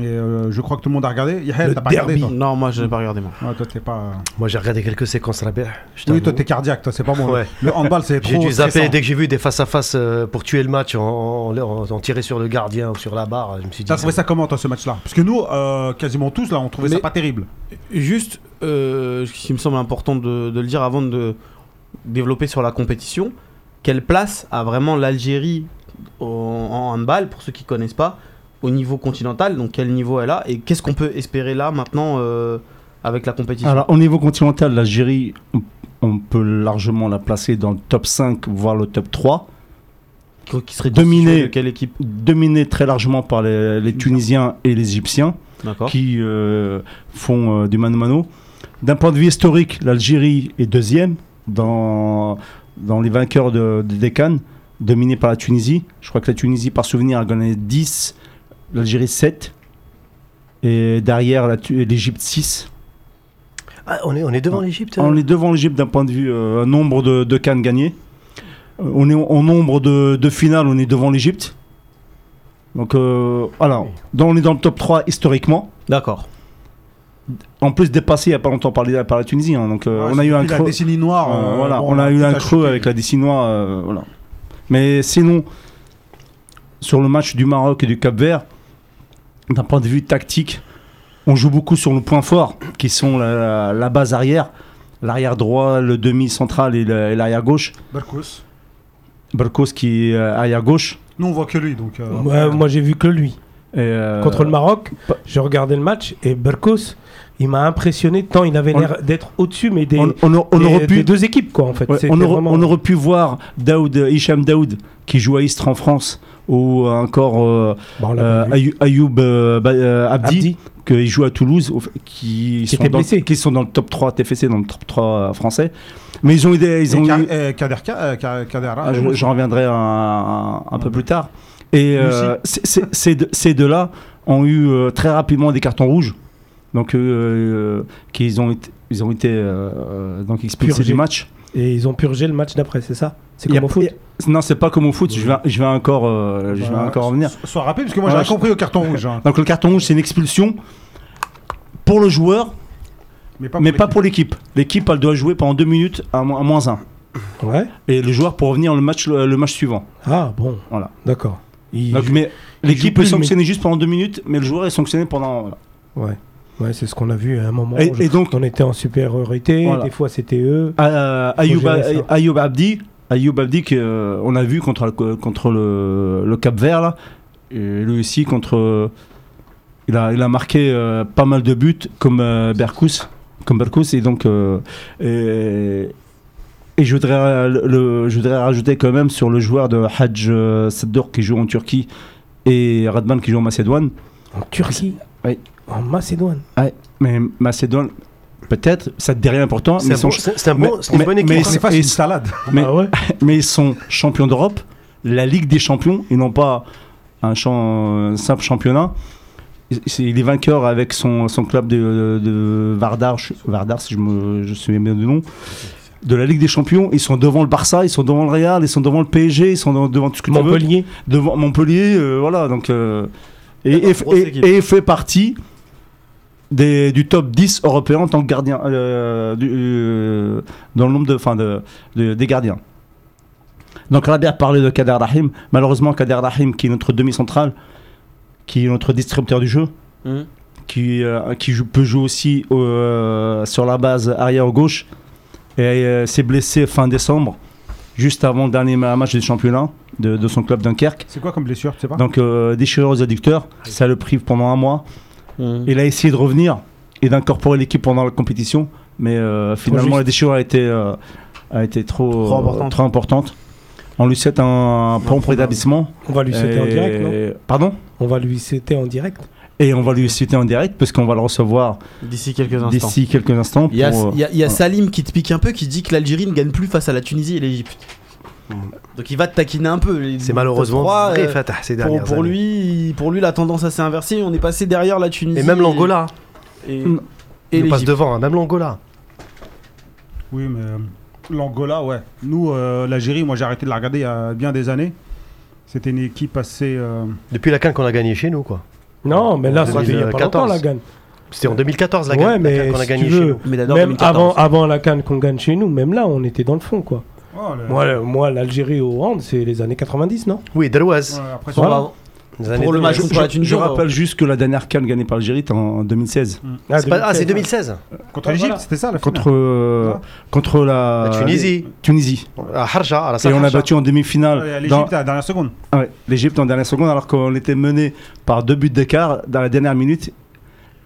Et euh, je crois que tout le monde a regardé. Yael, Le t'as pas regardé, toi Non, moi je n'ai pas regardé moi. Ouais, toi, t'es pas. Moi, j'ai regardé quelques séquences à la baie. je Oui, toi, t'es cardiaque, toi, c'est pas moi. <laughs> Ouais. Le handball, c'est <laughs> trop. J'ai dû zapper stressant. dès que j'ai vu des face-à-face euh, pour tuer le match, en, en, en- en tirer sur le gardien ou sur la barre. Je me suis dit. T'as trouvé ça comment, toi, ce match-là? Parce que nous, euh, quasiment tous, là, on trouvait Mais- ça pas terrible. Juste, euh, ce qui me semble important de, de le dire avant de développer sur la compétition, quelle place a vraiment l'Algérie en handball, pour ceux qui connaissent pas, au niveau continental, donc quel niveau elle a, et qu'est-ce qu'on peut espérer là maintenant euh, avec la compétition? Alors, au niveau continental, l'Algérie, on- peut largement la placer dans le top 5, voire le top 3. Qui serait dominé. de quelle équipe? Dominé très largement par les, les Tunisiens et les Égyptiens. Qui euh, font euh, du mano-mano. D'un point de vue historique, l'Algérie est deuxième dans, dans les vainqueurs de, de- des Cannes, dominé par la Tunisie. Je crois que la Tunisie, par souvenir, a gagné 10, l'Algérie 7, et derrière la l'Égypte 6. Ah, on, est, on est devant l'Égypte On est devant l'Égypte d'un point de vue euh, nombre de, de Cannes gagnées. Euh, on est en, nombre de, de finales, on est devant l'Égypte. Donc euh, voilà, Donc, on est dans le top 3 historiquement. D'accord. en plus dépassé il n'y a pas longtemps par, les- par la Tunisie. hein, donc euh, Ouais, on a eu un la creux. décennie noire. euh, euh, voilà, bon, on a eu un creux avec la décennie noire. euh, voilà. Mais sinon, sur le match du Maroc et du Cap Vert, d'un point de vue tactique, on joue beaucoup sur nos points forts, qui sont la, base arrière, l'arrière droit, le demi central et l'arrière gauche. Barkous. Barkos qui est euh, arrière gauche. Nous, on voit que lui, donc. euh, Ouais, moi, j'ai vu que lui. Et, euh, Contre le Maroc, j'ai regardé le match et Berkos, il m'a impressionné tant il avait l'air d'être au-dessus, mais des, on, on- on des- aurait pu des deux équipes, quoi, en fait. Ouais, on, aurait, vraiment- on aurait pu voir Daoud, Hicham Daoud qui joue à Istres en France ou encore euh, Bon, l'a euh, Ayoub euh, Abdi, Abdi. qui joue à Toulouse qui, sont dans, blessé. qui sont dans le top 3 TFC dans le top 3 euh, français mais ils ont eu des- ils ont eu- euh, Kader Ka- euh, Ka- Kader ah, je- j'en reviendrai un, un- un peu plus tard et euh, ces deux- ces deux-là ont eu euh, très rapidement des cartons rouges donc euh, euh, qu'ils ont été ils ont été euh, donc expulsés du match Et ils ont purgé le match d'après, c'est ça? C'est comme au foot? a- Non, c'est pas comme au foot. Je vais, je vais encore, euh, je vais encore revenir. So- Sois rapide, parce que moi, Voilà, j'avais compris au carton rouge. hein. <laughs> Donc le carton rouge, c'est une expulsion pour le joueur, Mais pas mais pour l'équipe. l'équipe. Elle doit jouer pendant deux minutes à, mo- à moins 1. Ouais. Et le joueur pour revenir le match, le, le match suivant. Ah, bon. Voilà. D'accord. Mais l'équipe peut plus, sanctionner juste pendant deux minutes, mais le joueur est sanctionné pendant. voilà. Ouais. Ouais, c'est ce qu'on a vu à un moment. Et- donc- on était en supériorité, Voilà. des fois c'était eux. Euh, Ayoub, Abdi, Ayoub Abdi qu'on a vu contre, le- contre le, le Cap Vert là, et lui aussi contre Il a, il a marqué euh, pas mal de buts comme euh, Berkous, comme Berkous et donc euh, et, et je voudrais euh, le, je voudrais rajouter quand même sur le joueur de euh, Saddour qui joue en Turquie et Radman qui joue en Macédoine. En Turquie? Oui. En Macédoine Mais Macédoine, peut-être, ça te dit rien pourtant, C'est mais un ils sont, bon- un mais- bon- une mais- bonne mais équipe. c'est- C'est pas et- une salade. Mais- Ah ouais mais ils sont champions d'Europe, la Ligue des champions, ils n'ont pas un, champ- un simple championnat. Il est vainqueur avec son, son club de, de Vardar, Vardar, si je me je souviens bien du nom, de la Ligue des champions. Ils sont devant le Barça, ils sont devant le Real, ils sont devant le PSG, ils sont devant, devant tout ce que tu veux. Montpellier Devant Montpellier, euh, voilà. Donc, euh, et, et, et- et fait partie des, du top 10 européen en tant que gardien, euh, du- euh, dans le nombre de, fin de, de- des gardiens. Donc Rabia parlait de Kader Rahim. Malheureusement, Kader Rahim, qui est notre demi-central, qui est notre distributeur du jeu, Mhm. qui, euh, qui joue- peut jouer aussi euh, sur la base arrière gauche, et euh, s'est blessé fin décembre, juste avant le dernier ma- match du championnat de, de son club Dunkerque. C'est quoi comme blessure Tu sais pas? Donc euh, déchirure aux adducteurs, ça le prive pendant un mois. Il a essayé de revenir et d'incorporer l'équipe pendant la compétition, mais euh, finalement la déchirure a été, euh, a été trop, Trop euh, importante. trop importante. On lui souhaite un prompt rétablissement. On va lui souhaiter en direct, non Pardon? On va lui souhaiter en direct Et on va lui citer en direct parce qu'on va le recevoir D'ici quelques instants. d'ici quelques instants. Il y a, pour, il y a- il y a voilà. Salim qui te pique un peu, qui dit que l'Algérie ne gagne plus face à la Tunisie et l'Égypte. Donc il va te taquiner un peu. Les- C'est malheureusement trois, vrai, euh, Fatah, ces pour, dernières pour années. lui, pour lui, la tendance à s'est inversée. On est passé derrière la Tunisie. Et même l'Angola. Et, Mm. et passe devant, hein, même l'Angola. Oui, mais euh, l'Angola, ouais. Nous, euh, l'Algérie, moi j'ai arrêté de la regarder il y a bien des années. C'était une équipe assez. euh, Depuis la canne qu'on a gagné chez nous, quoi. Non, mais là, fait il y a pas longtemps 2014. la gagne. C'était en 2014 la Ouais, mais canne qu'on a si gagné chez nous. Mais d'abord Même 2014. avant, avant la canne qu'on gagne chez nous, même là, on était dans le fond, quoi. Oh, le- Moi, le- moi l'Algérie au hand, c'est les années 90, non? Oui, ouais, après, Voilà. Pour le 2000. match contre la je, Tunisie. rappelle juste que la dernière canne gagnée par l'Algérie était en 2016. C'est pas- Ah, c'est 2016. Contre Ah, l'Égypte, voilà. c'était ça la Contre, euh, Ah. contre la, La Tunisie. Tunisie. À Harja, à la Et on a battu en demi-finale Ouais, dans- L'Égypte à la dernière seconde. Ah ouais, l'Égypte en dernière seconde alors qu'on était mené par deux buts d'écart dans la dernière minute.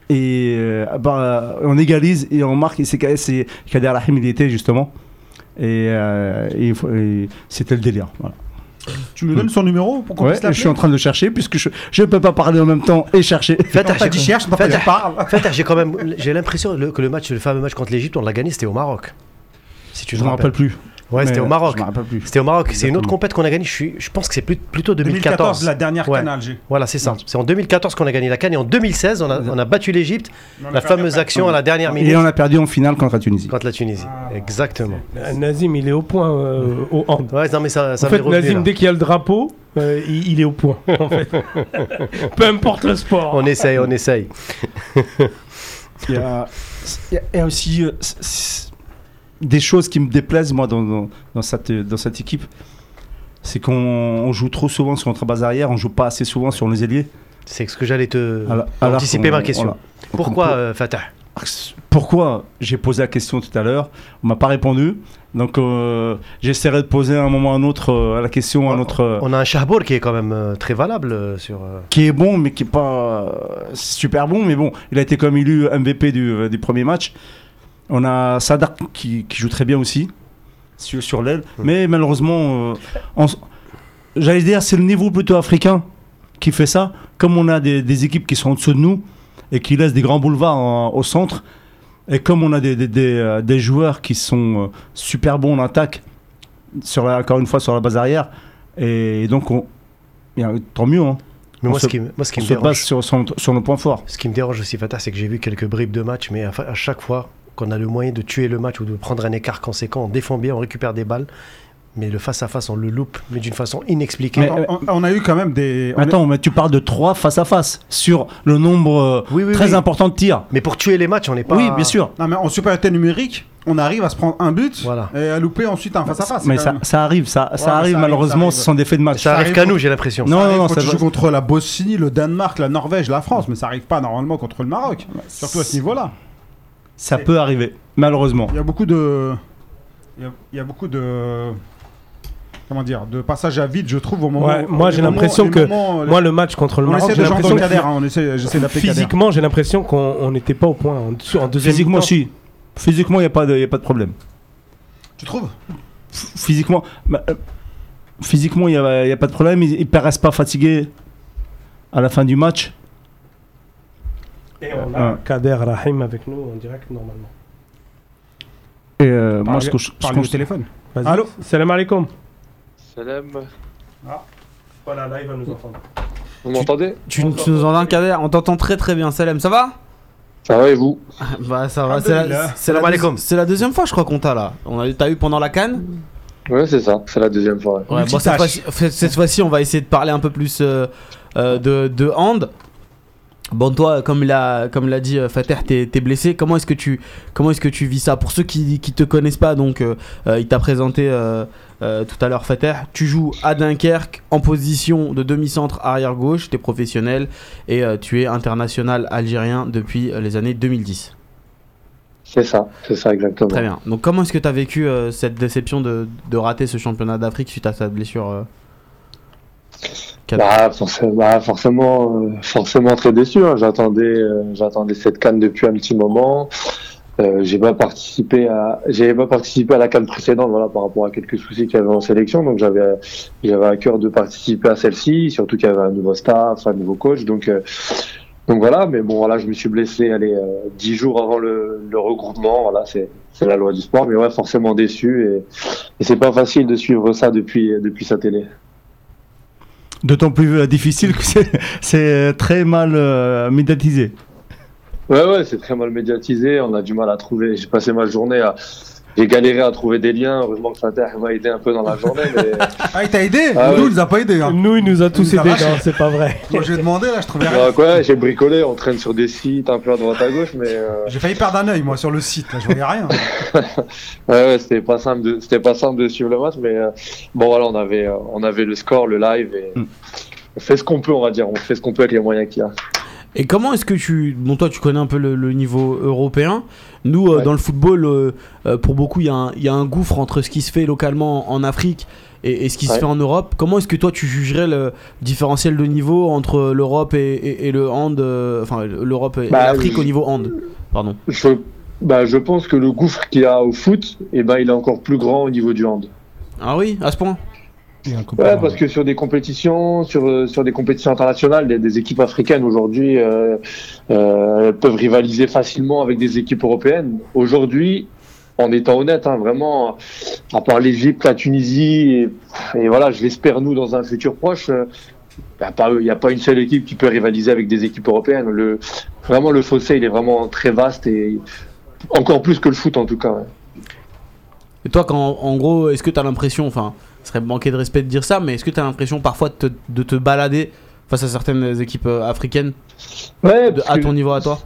Et euh, bah, on égalise et on marque. Et c'est Kader Rahim, il était justement. Et, euh, et c'était le délire. Voilà. Tu nous donnes son numéro pour qu'on Ouais, puisse je suis en train de le chercher puisque je ne peux pas parler en même temps et chercher. Fatah, j'ai- cherche, j'ai quand même, j'ai l'impression que le match, le fameux match contre l'Égypte, on l'a gagné, c'était au Maroc. Si tu Je ne me rappelle plus. Ouais, c'était au Maroc. Je me rappelle plus. C'était au Maroc. C'est une autre compète qu'on a gagnée. Je, suis, je pense que c'est plus- plutôt 2014. 2014, la dernière Ouais. Alger. Voilà, c'est ça. C'est en 2014 qu'on a gagné la canne et en 2016, on a, on a battu l'Égypte. La fameuse action à la dernière minute Et on a perdu en finale contre la Tunisie. contre la Tunisie. Ah, Exactement. Euh, Nazim, il est au point euh, au hand. Ouais, non, mais ça, ça En fait, revenu, Nazim, là. dès qu'il y a le drapeau, euh, il, il est au point. <laughs> En fait. <laughs> Peu importe le sport. On essaye, on essaye. <laughs> Il y a, il y aussi euh, des choses qui me déplaisent, moi, dans, dans, dans cette, dans cette équipe. C'est qu'on on joue trop souvent sur notre base arrière, on joue pas assez souvent sur les ailiers. C'est ce que j'allais te Alors- alors anticiper ma question. voilà. Pourquoi, euh, Fatah? Pourquoi? J'ai posé la question tout à l'heure, on m'a pas répondu. Donc euh, j'essaierai de poser à un moment ou à un autre euh, la question à notre On a un Shahbour qui est quand même très valable sur. qui est bon, mais qui est pas super bon. Mais bon, il a été comme élu MVP du, du premier match. On a Sadak qui, qui joue très bien aussi sur, sur l'aile. Mm. Mais malheureusement, euh, j'allais dire, c'est le niveau plutôt africain qui fait ça. Comme on a des, des équipes qui sont en dessous de nous et qui laissent des grands boulevards en- au centre, et comme on a des, des, des, euh, joueurs qui sont euh, super bons en attaque, sur la, encore une fois sur la base arrière, et donc on, bien, tant mieux. Hein. Mais On moi, se- ce qui, me- moi, ce qui On me se base dérange, sur, sur, sur nos points forts. ce qui me dérange aussi, Fatah, c'est que j'ai vu quelques bribes de match, mais à chaque fois qu'on a le moyen de tuer le match ou de prendre un écart conséquent, on défend bien, on récupère des balles, mais le face à face, on le loupe, mais d'une façon inexpliquée. Mais- On, a eu quand même des. Attends, mais tu parles de 3 face à face sur le nombre euh, Oui, oui, très oui. important de tirs. Mais pour tuer les matchs, on n'est pas. Oui, bien sûr. Non, mais en supériorité numérique, on arrive à se prendre un but Voilà. et à louper ensuite un face à face. Mais ça, quand même- ça arrive, ça, Ouais, arrive arrive, malheureusement, ça ce sont des faits de match. Ça arrive arrive qu'à nous, j'ai l'impression. Non, non, arrive non, quand ça tu va- joues contre la Bosnie, le Danemark, la Norvège, la France, mais ça arrive pas normalement contre le Maroc. Surtout à ce niveau-là. Ça peut arriver, malheureusement. Il y a beaucoup de. Il y a, il y a beaucoup de. comment dire, de passage à vide, je trouve, au moment. Ouais, moi, j'ai l'impression que- moments, Moi, le match contre le on Maroc, essaie j'ai l'impression que hein, on essaie, Kader. physiquement, j'ai l'impression qu'on on n'était pas au point. En, en deuxième Physiquement, mi-temps. si. Physiquement, il n'y a, pas de- y a pas de problème. Tu trouves? F- Physiquement, bah, euh, physiquement, il n'y a, y a pas de problème. Ils ne paraissent pas fatigués à la fin du match. Et on a. Kader Rahim avec nous en direct normalement. Et euh, moi, Parlez- ce que je- qu'on- au téléphone. Vas-y. Allô Salam alaikum. Salam. Voilà, là, il va nous entendre. Vous m'entendez Tu, tu nous entends, Kader On t'entend très très bien. Salem, ça va Ça va et vous Bah ça va. C'est la, la, Salam alaikum. c'est la deuxième fois, je crois qu'on t'a là. T'as eu pendant la canne. Ouais, c'est ça, c'est la deuxième fois. ouais. Ouais, bon, cette Multitâche. fois-ci, cette fois-ci, on va essayer de parler un peu plus euh, euh, de, de hand. Bon, toi, comme l'a, comme l'a dit euh, Fater, t'es, blessé. Comment est-ce que tu, comment est-ce que tu vis ça? Pour ceux qui, qui te connaissent pas, donc, euh, euh, il t'a présenté euh, euh, tout à l'heure Fater. Tu joues à Dunkerque en position de demi-centre arrière gauche. T'es professionnel et tu es international algérien depuis les années 2010. C'est ça, c'est ça exactement. Très bien. Donc, comment est-ce que tu as vécu cette déception de, de rater ce championnat d'Afrique suite à sa blessure Bah, forcément, bah, forcément, euh, forcément très déçu. hein. J'attendais, euh, j'attendais cette canne depuis un petit moment. Euh, j'ai pas participé à, j'avais pas participé à la canne précédente, voilà, par rapport à quelques soucis qu'il y avait en sélection. Donc j'avais, j'avais à cœur de participer à celle-ci, surtout qu'il y avait un nouveau staff, un nouveau coach. Donc, donc voilà. Mais bon, voilà, je me suis blessé, allez, euh, dix jours avant le, regroupement. Voilà, c'est, c'est la loi du sport. Mais ouais, forcément déçu et, et c'est pas facile de suivre ça depuis, depuis sa télé. D'autant plus euh, difficile que c'est- <laughs> c'est très mal euh, médiatisé. Ouais, ouais, c'est très mal médiatisé. On a du mal à trouver. J'ai passé ma journée à. J'ai galéré à trouver des liens. Heureusement que Fater m'a aidé un peu dans la journée. Mais... <laughs> Ah, il t'a aidé Ah Nous, il nous a pas aidé. Hein. Nous, il nous a tous nous a aidés. lâchés. Non, c'est pas vrai. Moi, j'ai demandé, là, je trouvais rien. Ouais, j'ai bricolé. On traîne sur des sites un peu à droite à gauche, mais euh, J'ai failli perdre un œil, moi, sur le site. Là, je voyais rien. <laughs> ouais, ouais, c'était pas simple de, c'était pas simple de suivre le match. Mais euh, bon, voilà, on avait, euh, on avait le score, le live, et Mm. on fait ce qu'on peut, on va dire. On fait ce qu'on peut avec les moyens qu'il y a. Et comment est-ce que tu. Bon, toi, tu connais un peu le, le niveau européen. Nous, euh, dans le football, euh, euh, pour beaucoup, il y, a un- il y a un gouffre entre ce qui se fait localement en Afrique et, et ce qui se fait en Europe. Comment est-ce que toi, tu jugerais le différentiel de niveau entre l'Europe et, et- et le hand Enfin, l'Europe et, Bah, l'Afrique au niveau hand Pardon. Je, bah, je pense que le gouffre qu'il y a au foot, et ben, il est encore plus grand au niveau du hand. Ah oui, à ce point? Ouais, parce que sur des compétitions, sur, euh, sur des compétitions internationales, des, des équipes africaines aujourd'hui euh, euh, peuvent rivaliser facilement avec des équipes européennes. Aujourd'hui, en étant honnête, hein, vraiment, à part l'Égypte, la Tunisie, et, et voilà, je l'espère nous dans un futur proche, euh, il n'y a, pas- il y a pas une seule équipe qui peut rivaliser avec des équipes européennes. Le, vraiment, le fossé, il est vraiment très vaste et encore plus que le foot en tout cas. ouais. Et toi, quand, en gros, est-ce que tu as l'impression, enfin, ce serait manquer de respect de dire ça, mais est-ce que tu as l'impression parfois de te, de te balader face à certaines équipes euh, africaines Ouais, de- parce à ton niveau à toi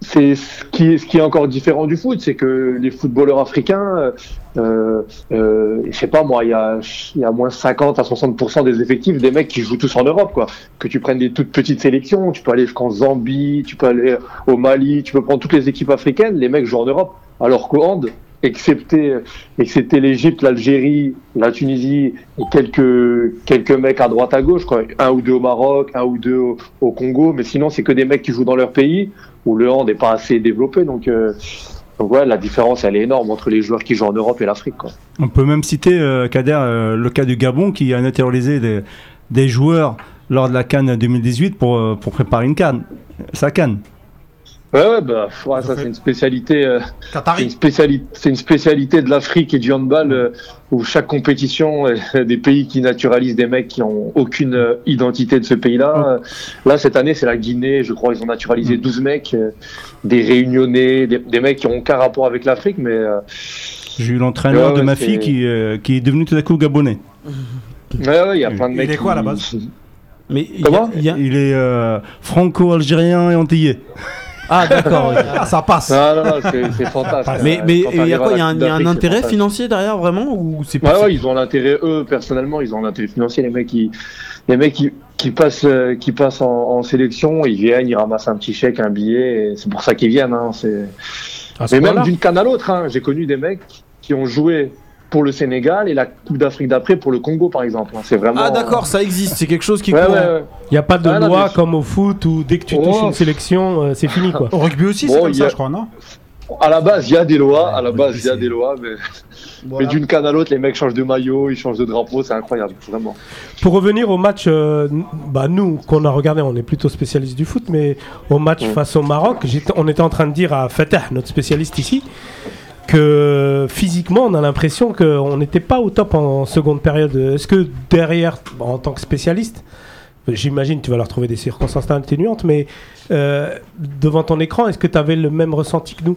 c'est ce qui, est, ce qui est encore différent du foot, c'est que les footballeurs africains, euh, euh, je sais pas moi, il y a, il y a moins 50 à 60% des effectifs des mecs qui jouent tous en Europe, quoi. Que tu prennes des toutes petites sélections, tu peux aller jusqu'en Zambie, tu peux aller au Mali, tu peux prendre toutes les équipes africaines, les mecs jouent en Europe. Alors qu'au hand, excepté, excepté l'Égypte, l'Algérie, la Tunisie et quelques, quelques mecs à droite à gauche. Un ou deux au Maroc, un ou deux au, Congo, mais sinon c'est que des mecs qui jouent dans leur pays où le hand n'est pas assez développé. Donc, euh, donc ouais, la différence elle est énorme entre les joueurs qui jouent en Europe et l'Afrique. On peut même citer, euh, Kader, euh, le cas du Gabon qui a naturalisé des, des joueurs lors de la Cannes 2018 pour, euh, pour préparer une canne. Sa canne. Ouais, ouais, bah, ouais, Ça c'est une spécialité, euh, c'est une spécialité, c'est une spécialité de l'Afrique et du handball euh, où chaque compétition, euh, des pays qui naturalisent des mecs qui ont aucune euh, identité de ce pays-là. Euh, Là, cette année, c'est la Guinée, je crois, ils ont naturalisé 12 mecs, euh, des Réunionnais, des, des mecs qui ont aucun rapport avec l'Afrique, mais euh, J'ai eu l'entraîneur Ouais, de ma c'est- fille qui, euh, qui est devenu tout à coup gabonais. ouais, ouais, il y a plein de Il mecs. est quoi, à la qui- base? Mais il y a- Comment? il y a- Il est euh, franco-algérien et antillais. Ah d'accord. Ah, ça passe. Non, non, non, c'est c'est fantastique. Mais mais il y a quoi Il y a un, y a intérêt financier derrière vraiment ou c'est Ouais, ouais, ils ont l'intérêt, eux, personnellement, ils ont l'intérêt financier. Les mecs, qui, les mecs qui, qui passent, euh, qui passent en, en sélection, ils viennent, ils ramassent un petit chèque, un billet, et c'est pour ça qu'ils viennent. Hein, c'est... Mais même d'une canne à l'autre, hein, j'ai connu des mecs qui ont joué pour le Sénégal et la Coupe d'Afrique d'après pour le Congo, par exemple. C'est vraiment. Ah d'accord, ça existe, c'est quelque chose qui Ouais, court. ouais, ouais. Il n'y a pas de Ah, loi mais- comme au foot où dès que tu Oh. touches une sélection, euh, c'est fini quoi. Au rugby aussi, c'est Bon, comme ça, a- je crois, non? À la base, il y a des lois. À la base, il y a des lois, mais, <laughs> Voilà. mais d'une canne à l'autre, les mecs changent de maillot, ils changent de drapeau, c'est incroyable, vraiment. Pour revenir au match, euh, bah nous qu'on a regardé, on est plutôt spécialiste du foot, mais au match Mm. face au Maroc, on était en train de dire à Fatah, notre spécialiste ici, que physiquement on a l'impression qu'on n'était pas au top en seconde période. Est-ce que derrière, en tant que spécialiste, j'imagine tu vas leur trouver des circonstances atténuantes, mais euh, devant ton écran, est-ce que tu avais le même ressenti que nous?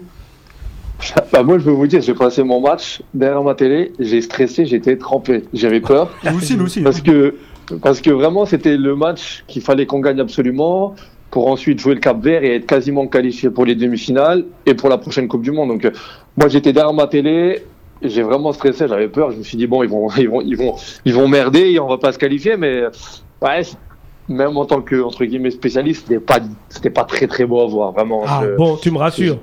<laughs> Bah, moi, je peux vous dire, j'ai passé mon match derrière ma télé, j'ai stressé, j'étais trempé, j'avais peur. Nous aussi, nous aussi. Parce que, parce que vraiment, c'était le match qu'il fallait qu'on gagne absolument pour ensuite jouer le Cap Vert et être quasiment qualifié pour les demi-finales et pour la prochaine Coupe du Monde. Donc, moi, j'étais derrière ma télé, j'ai vraiment stressé, j'avais peur. Je me suis dit, bon, ils vont, ils vont, ils vont, ils vont merder et on va pas se qualifier. Mais, ouais, même en tant que, entre guillemets, spécialiste, c'était pas, c'était pas très, très beau à voir, vraiment. Ah Je- bon, tu me rassures.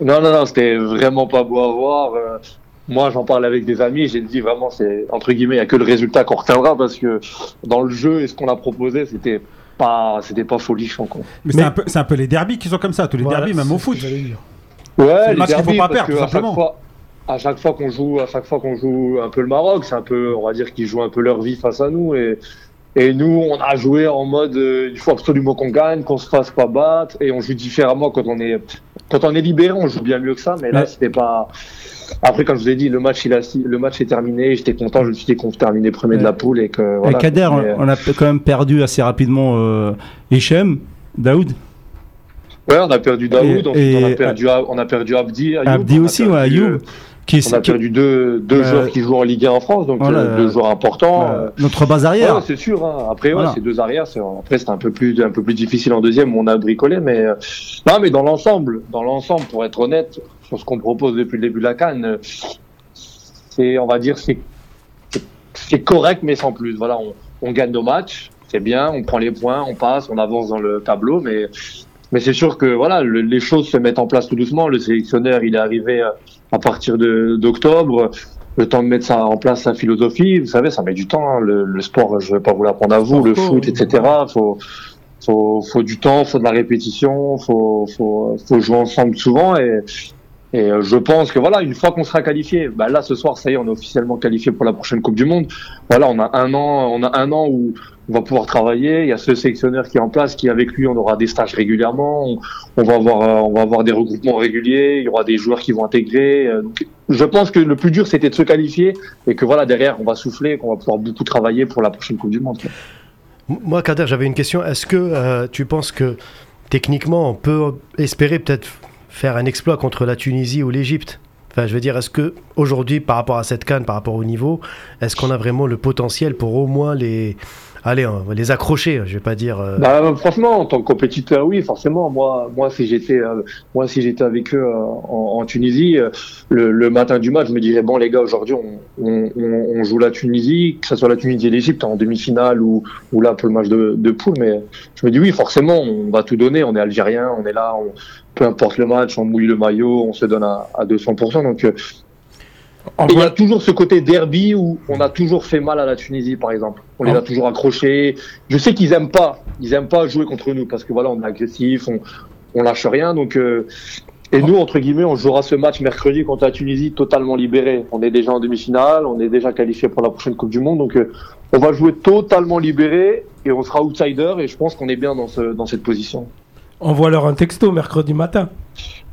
non, non, non, c'était vraiment pas beau à voir. Euh, moi, j'en parle avec des amis, j'ai dit vraiment, c'est entre guillemets, il n'y a que le résultat qu'on retiendra parce que dans le jeu et ce qu'on a proposé, c'était pas, c'était pas folichon. Quoi. Mais, Mais- c'est un, peu- c'est un peu les derbies qui sont comme ça, tous les Voilà, derbies, même au ce foot. Ouais, le les match qu'il faut derbies, pas parce perdre, tout simplement. fois, à chaque fois qu'on joue, à chaque fois qu'on joue un peu le Maroc, c'est un peu, on va dire qu'ils jouent un peu leur vie face à nous et et nous, on a joué en mode, euh, il faut absolument qu'on gagne, qu'on se fasse pas battre, et on joue différemment quand on est, quand on est libéré, on joue bien mieux que ça, mais là, Ouais. c'était pas. Après, comme je vous ai dit, le match, il a, le match est terminé, j'étais content, je me suis dit qu'on terminait premier de la poule et que. Voilà, Kader, on a quand même perdu assez rapidement euh, Hichem, Daoud, Ouais, on a perdu Daoud, Et- on, a perdu, on a perdu Abdi. Ayoub, Abdi aussi, perdu, ouais, Ayoub, qui On a qui- perdu deux, deux Euh, joueurs qui jouent en Ligue 1 en France, donc voilà, euh, deux joueurs importants. euh, notre base arrière. Ouais, c'est sûr. hein. Après, ouais, Voilà. c'est deux arrières. c'est- Après, c'était un peu plus, un peu plus difficile en deuxième où on a bricolé, mais euh, non, mais dans l'ensemble, dans l'ensemble, pour être honnête, sur ce qu'on propose depuis le début de la Cannes, c'est, on va dire, c'est, c'est- c'est correct, mais sans plus. Voilà, on, on gagne nos matchs, c'est bien, on prend les points, on passe, on avance dans le tableau, mais mais c'est sûr que voilà, le- les choses se mettent en place tout doucement. Le sélectionneur, il est arrivé euh, à partir d'octobre. Le temps de mettre ça en place, sa philosophie, vous savez, ça met du temps. hein. Le, le sport, je vais pas vous l'apprendre à vous, le foot, etc. Faut, faut, faut du temps, faut de la répétition, faut, faut, faut jouer ensemble souvent. Et, et euh, je pense que voilà, une fois qu'on sera qualifié, bah là ce soir, ça y est, on est officiellement qualifié pour la prochaine Coupe du Monde. Voilà, on a un an, on a un an où on va pouvoir travailler. Il y a ce sélectionneur qui est en place, qui avec lui, on aura des stages régulièrement. On, va avoir, euh, on va avoir des regroupements réguliers. Il y aura des joueurs qui vont intégrer. Euh, je pense que le plus dur, c'était de se qualifier et que voilà, derrière, on va souffler, qu'on va pouvoir beaucoup travailler pour la prochaine Coupe du Monde. Moi, Kader, j'avais une question. Est-ce que euh, tu penses que techniquement, on peut espérer peut-être faire un exploit contre la Tunisie ou l'Égypte? Enfin, je veux dire, est-ce que aujourd'hui, par rapport à cette canne, par rapport au niveau, est-ce qu'on a vraiment le potentiel pour au moins les, allez, on va les accrocher Je vais pas dire. euh, Bah, franchement, en tant que compétiteur, oui, forcément. Moi, moi, si j'étais, euh, moi, si j'étais avec eux euh, en, Tunisie, le, matin du match, je me dirais bon, les gars, aujourd'hui, on, joue la Tunisie, que ce soit la Tunisie et l'Égypte en demi-finale ou, là pour le match de, poule. Mais je me dis oui, forcément, on va tout donner. On est algérien, on est là, peu importe le match, on mouille le maillot, on se donne à, à 200%. Donc, il y a toujours ce côté derby où on a toujours fait mal à la Tunisie, par exemple. On les Ah. a toujours accrochés. Je sais qu'ils aiment pas, ils aiment pas jouer contre nous parce que voilà, on est agressif, on, on lâche rien. Donc, euh, et nous, entre guillemets, on jouera ce match mercredi contre la Tunisie totalement libéré. On est déjà en demi-finale, on est déjà qualifié pour la prochaine Coupe du Monde. Donc, euh, on va jouer totalement libéré et on sera outsider. Et je pense qu'on est bien dans, ce, dans cette position. Envoie-leur un texto mercredi matin.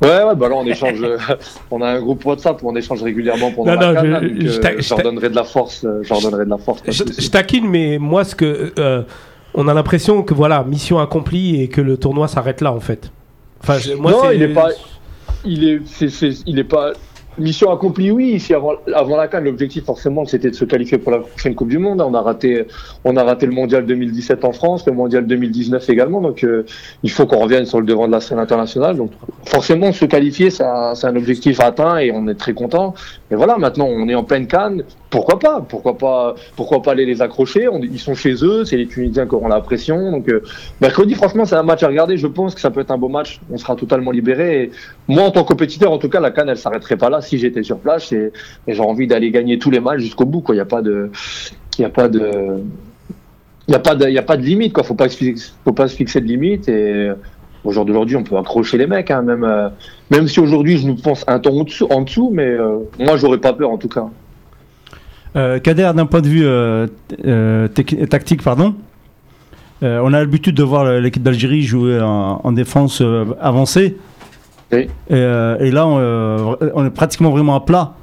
Ouais, ouais, bah là, on échange. <laughs> on a un groupe WhatsApp où on échange régulièrement pendant Non, la non, CAN, je- là, donc, je euh, je leur donnerai de la force. euh, Je donnerai de la force. Je, taquine, mais moi, ce que, euh, on a l'impression que voilà, mission accomplie et que le tournoi s'arrête là en fait. Enfin, moi, non, il est pas. Il est, il est pas. Mission accomplie, oui. Ici, avant, avant la CAN, l'objectif, forcément, c'était de se qualifier pour la prochaine Coupe du Monde. On a raté, on a raté le mondial 2017 en France, le mondial 2019 également. Donc, euh, il faut qu'on revienne sur le devant de la scène internationale. Donc, forcément, se qualifier, c'est un objectif atteint et on est très content. Et voilà, maintenant, on est en pleine canne. Pourquoi pas Pourquoi pas Pourquoi pas aller les accrocher Ils sont chez eux, c'est les Tunisiens qui auront la pression. Donc euh, mercredi, franchement, c'est un match à regarder. Je pense que ça peut être un beau match. On sera totalement libéré. Moi, en tant que compétiteur, en tout cas, la canne, elle s'arrêterait pas là si j'étais sur place. Et, et j'ai envie d'aller gagner tous les matchs jusqu'au bout. Il n'y a pas de, il a pas de, il a pas de, a pas de limite. Quoi. Faut pas, faut pas se fixer de limite. Et au on peut accrocher les mecs, hein, même, euh, même si aujourd'hui, je nous pense un dessous, en dessous mais euh, moi, j'aurais pas peur en tout cas. Euh, Kader, d'un point de vue euh, euh, tactique, pardon, on a l'habitude de voir l'équipe d'Algérie jouer en, en défense avancée. Oui. Et, et là, on, on est pratiquement vraiment à plat.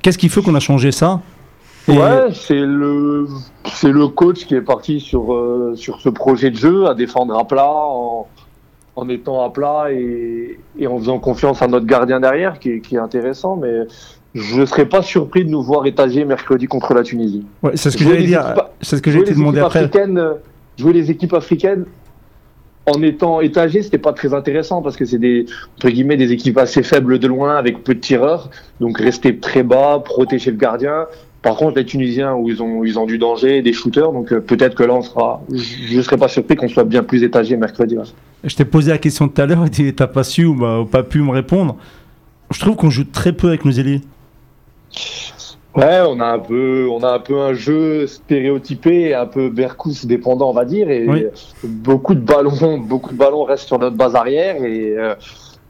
Qu'est-ce qui fait qu'on a changé ça? Ouais, c'est le c'est le coach qui est parti sur euh, sur ce projet de jeu à défendre à plat en, en étant à plat et, et en faisant confiance à notre gardien derrière qui, est- qui est intéressant mais je serais pas surpris de nous voir étager mercredi contre la Tunisie. Ouais, c'est ce que j'allais dire. C'est ce que j'ai demandé après. jouer les équipes africaines en étant étagé, c'était pas très intéressant parce que c'est des entre guillemets des équipes assez faibles de loin avec peu de tireurs, donc rester très bas, protéger le gardien. Par contre, les Tunisiens où ils ont ils ont du danger, des shooters, donc euh, peut-être que là on sera. Je je serais pas surpris qu'on soit bien plus étagé mercredi. Je t'ai posé la question tout à l'heure et tu t'as pas su ou, bah, ou pas pu me répondre. Je trouve qu'on joue très peu avec nos ailiers. Ouais, on a un peu, on a un peu un jeu stéréotypé, un peu Berkous dépendant, on va dire, et Oui. beaucoup de ballons, <laughs> beaucoup de ballons restent sur notre base arrière et euh,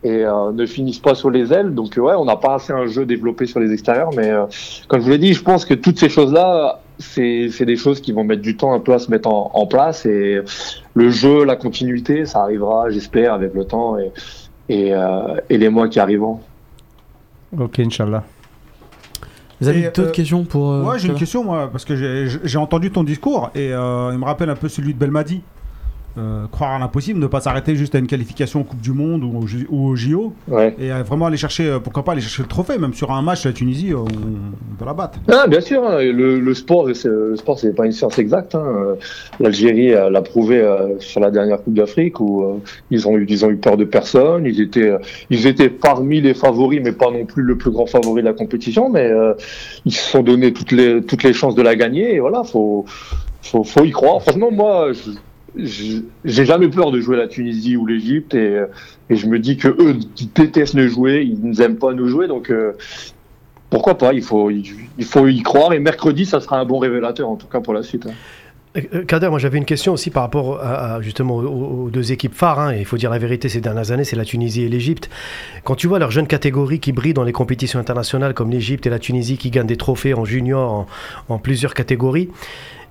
et euh, ne finissent pas sur les ailes. Donc euh, ouais, on n'a pas assez un jeu développé sur les extérieurs, mais euh, comme je vous l'ai dit, je pense que toutes ces choses-là, c'est c'est des choses qui vont mettre du temps un peu à se mettre en, en place et le jeu, la continuité, ça arrivera, j'espère, avec le temps et et, euh, et les mois qui arriveront. Ok, Inch'Allah. Vous avez d'autres euh, questions pour. euh, Ouais, j'ai une question, moi, parce que j'ai j'ai entendu ton discours et euh, il me rappelle un peu celui de Belmadi. Euh, croire à l'impossible, ne pas s'arrêter juste à une qualification en Coupe du Monde ou au, J- ou au JO Ouais. et euh, vraiment aller chercher, euh, pourquoi pas aller chercher le trophée, même sur un match la Tunisie, on, on peut la battre. Ah, bien sûr, hein, le, le sport, le sport, c'est pas une science exacte. hein. L'Algérie l'a prouvé euh, sur la dernière Coupe d'Afrique où euh, ils ont eu, ils ont eu peur de personne. Ils étaient, ils étaient parmi les favoris, mais pas non plus le plus grand favori de la compétition. Mais ils se sont donné toutes les, toutes les chances de la gagner. Et voilà, faut, faut, faut y croire. Franchement, moi, je- j'ai jamais peur de jouer la Tunisie ou l'Égypte et, euh, et je me dis que eux détestent nous jouer, ils ne aiment pas nous jouer, donc. euh, pourquoi pas il faut, il, faut y croire et mercredi, ça sera un bon révélateur en tout cas pour la suite. hein. Euh, Kader, moi j'avais une question aussi par rapport à, justement aux, deux équipes phares. hein, et il faut dire la vérité, ces dernières années, c'est la Tunisie et l'Égypte. Quand tu vois leurs jeunes catégories qui brillent dans les compétitions internationales comme l'Égypte et la Tunisie qui gagnent des trophées en junior, en plusieurs catégories.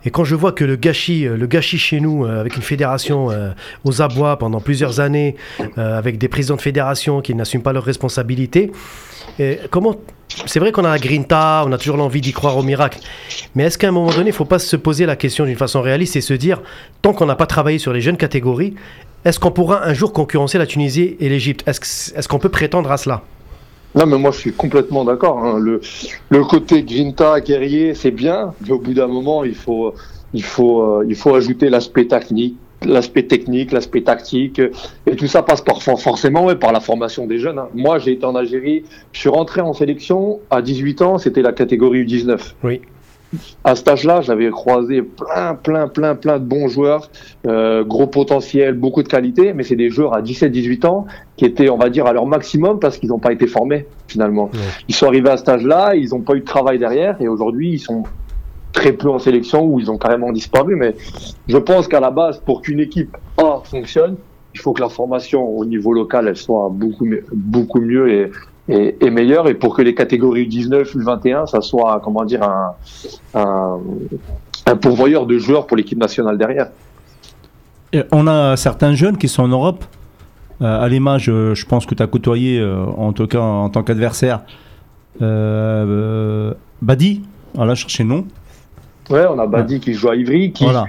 Et quand je vois que le gâchis, euh, le gâchis chez nous, euh, avec une fédération euh, aux abois pendant plusieurs années, avec des présidents de fédération qui n'assument pas leurs responsabilités, comment c'est vrai qu'on a la grinta, on a toujours l'envie d'y croire au miracle. Mais est-ce qu'à un moment donné, il ne faut pas se poser la question d'une façon réaliste et se dire, tant qu'on n'a pas travaillé sur les jeunes catégories, est-ce qu'on pourra un jour concurrencer la Tunisie et l'Égypte? Est-ce qu'on peut prétendre à cela? Non, mais moi je suis complètement d'accord. hein. Le, le côté Grinta, guerrier, c'est bien, mais au bout d'un moment, il faut, il faut, euh, il faut ajouter l'aspect technique, l'aspect technique, l'aspect tactique, et tout ça passe par, for- forcément par la formation des jeunes. hein. Moi, j'ai été en Algérie, je suis rentré en sélection à 18 ans, c'était la catégorie U19. Oui. À cet âge-là, j'avais croisé plein, plein, plein, plein de bons joueurs, euh, gros potentiel, beaucoup de qualité, mais c'est des joueurs à 17-18 ans qui étaient, on va dire, à leur maximum parce qu'ils n'ont pas été formés finalement. Ouais. Ils sont arrivés à cet âge-là, ils n'ont pas eu de travail derrière et aujourd'hui ils sont très peu en sélection ou ils ont carrément disparu. Mais je pense qu'à la base, pour qu'une équipe A fonctionne, il faut que la formation au niveau local elle soit beaucoup mieux, beaucoup mieux et, et, et meilleure et pour que les catégories U19, U21, ça soit comment dire un, un, un pourvoyeur de joueurs pour l'équipe nationale derrière. Et on a certains jeunes qui sont en Europe. Euh, à l'image, euh, je pense que tu as côtoyé, euh, en tout cas en tant qu'adversaire, euh, Badi. Voilà, chercher le nom. Ouais, on a Badi qui joue à Ivry, qui, Voilà.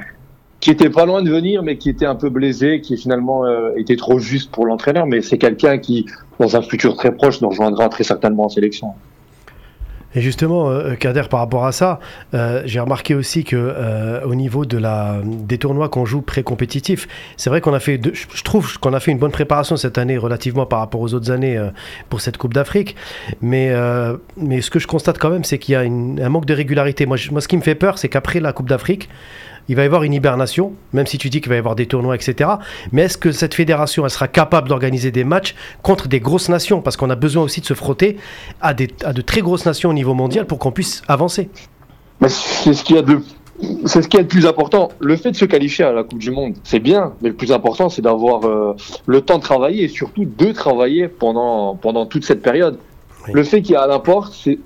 Qui était pas loin de venir, mais qui était un peu blessé, qui finalement euh, était trop juste pour l'entraîneur. Mais c'est quelqu'un qui, dans un futur très proche, nous rejoindra très certainement en sélection. Et justement, euh, Kader, par rapport à ça, euh, j'ai remarqué aussi que euh, au niveau de la, des tournois qu'on joue pré-compétitifs, c'est vrai qu'on a fait, je trouve qu'on a fait une bonne préparation cette année relativement par rapport aux autres années pour cette Coupe d'Afrique. Mais, mais ce que je constate quand même, c'est qu'il y a un manque de régularité. Moi, moi, ce qui me fait peur, c'est qu'après la Coupe d'Afrique, il va y avoir une hibernation, même si tu dis qu'il va y avoir des tournois, etc. Mais est-ce que cette fédération, elle sera capable d'organiser des matchs contre des grosses nations? Parce qu'on a besoin aussi de se frotter à, des, à de très grosses nations au niveau mondial pour qu'on puisse avancer. Mais c'est ce qu'il y a de c'est ce qui est le plus important. Le fait de se qualifier à la Coupe du Monde, c'est bien, mais le plus important, c'est d'avoir euh, le temps de travailler et surtout de travailler pendant pendant toute cette période. Oui. Le fait qu'il y a un apport, c'est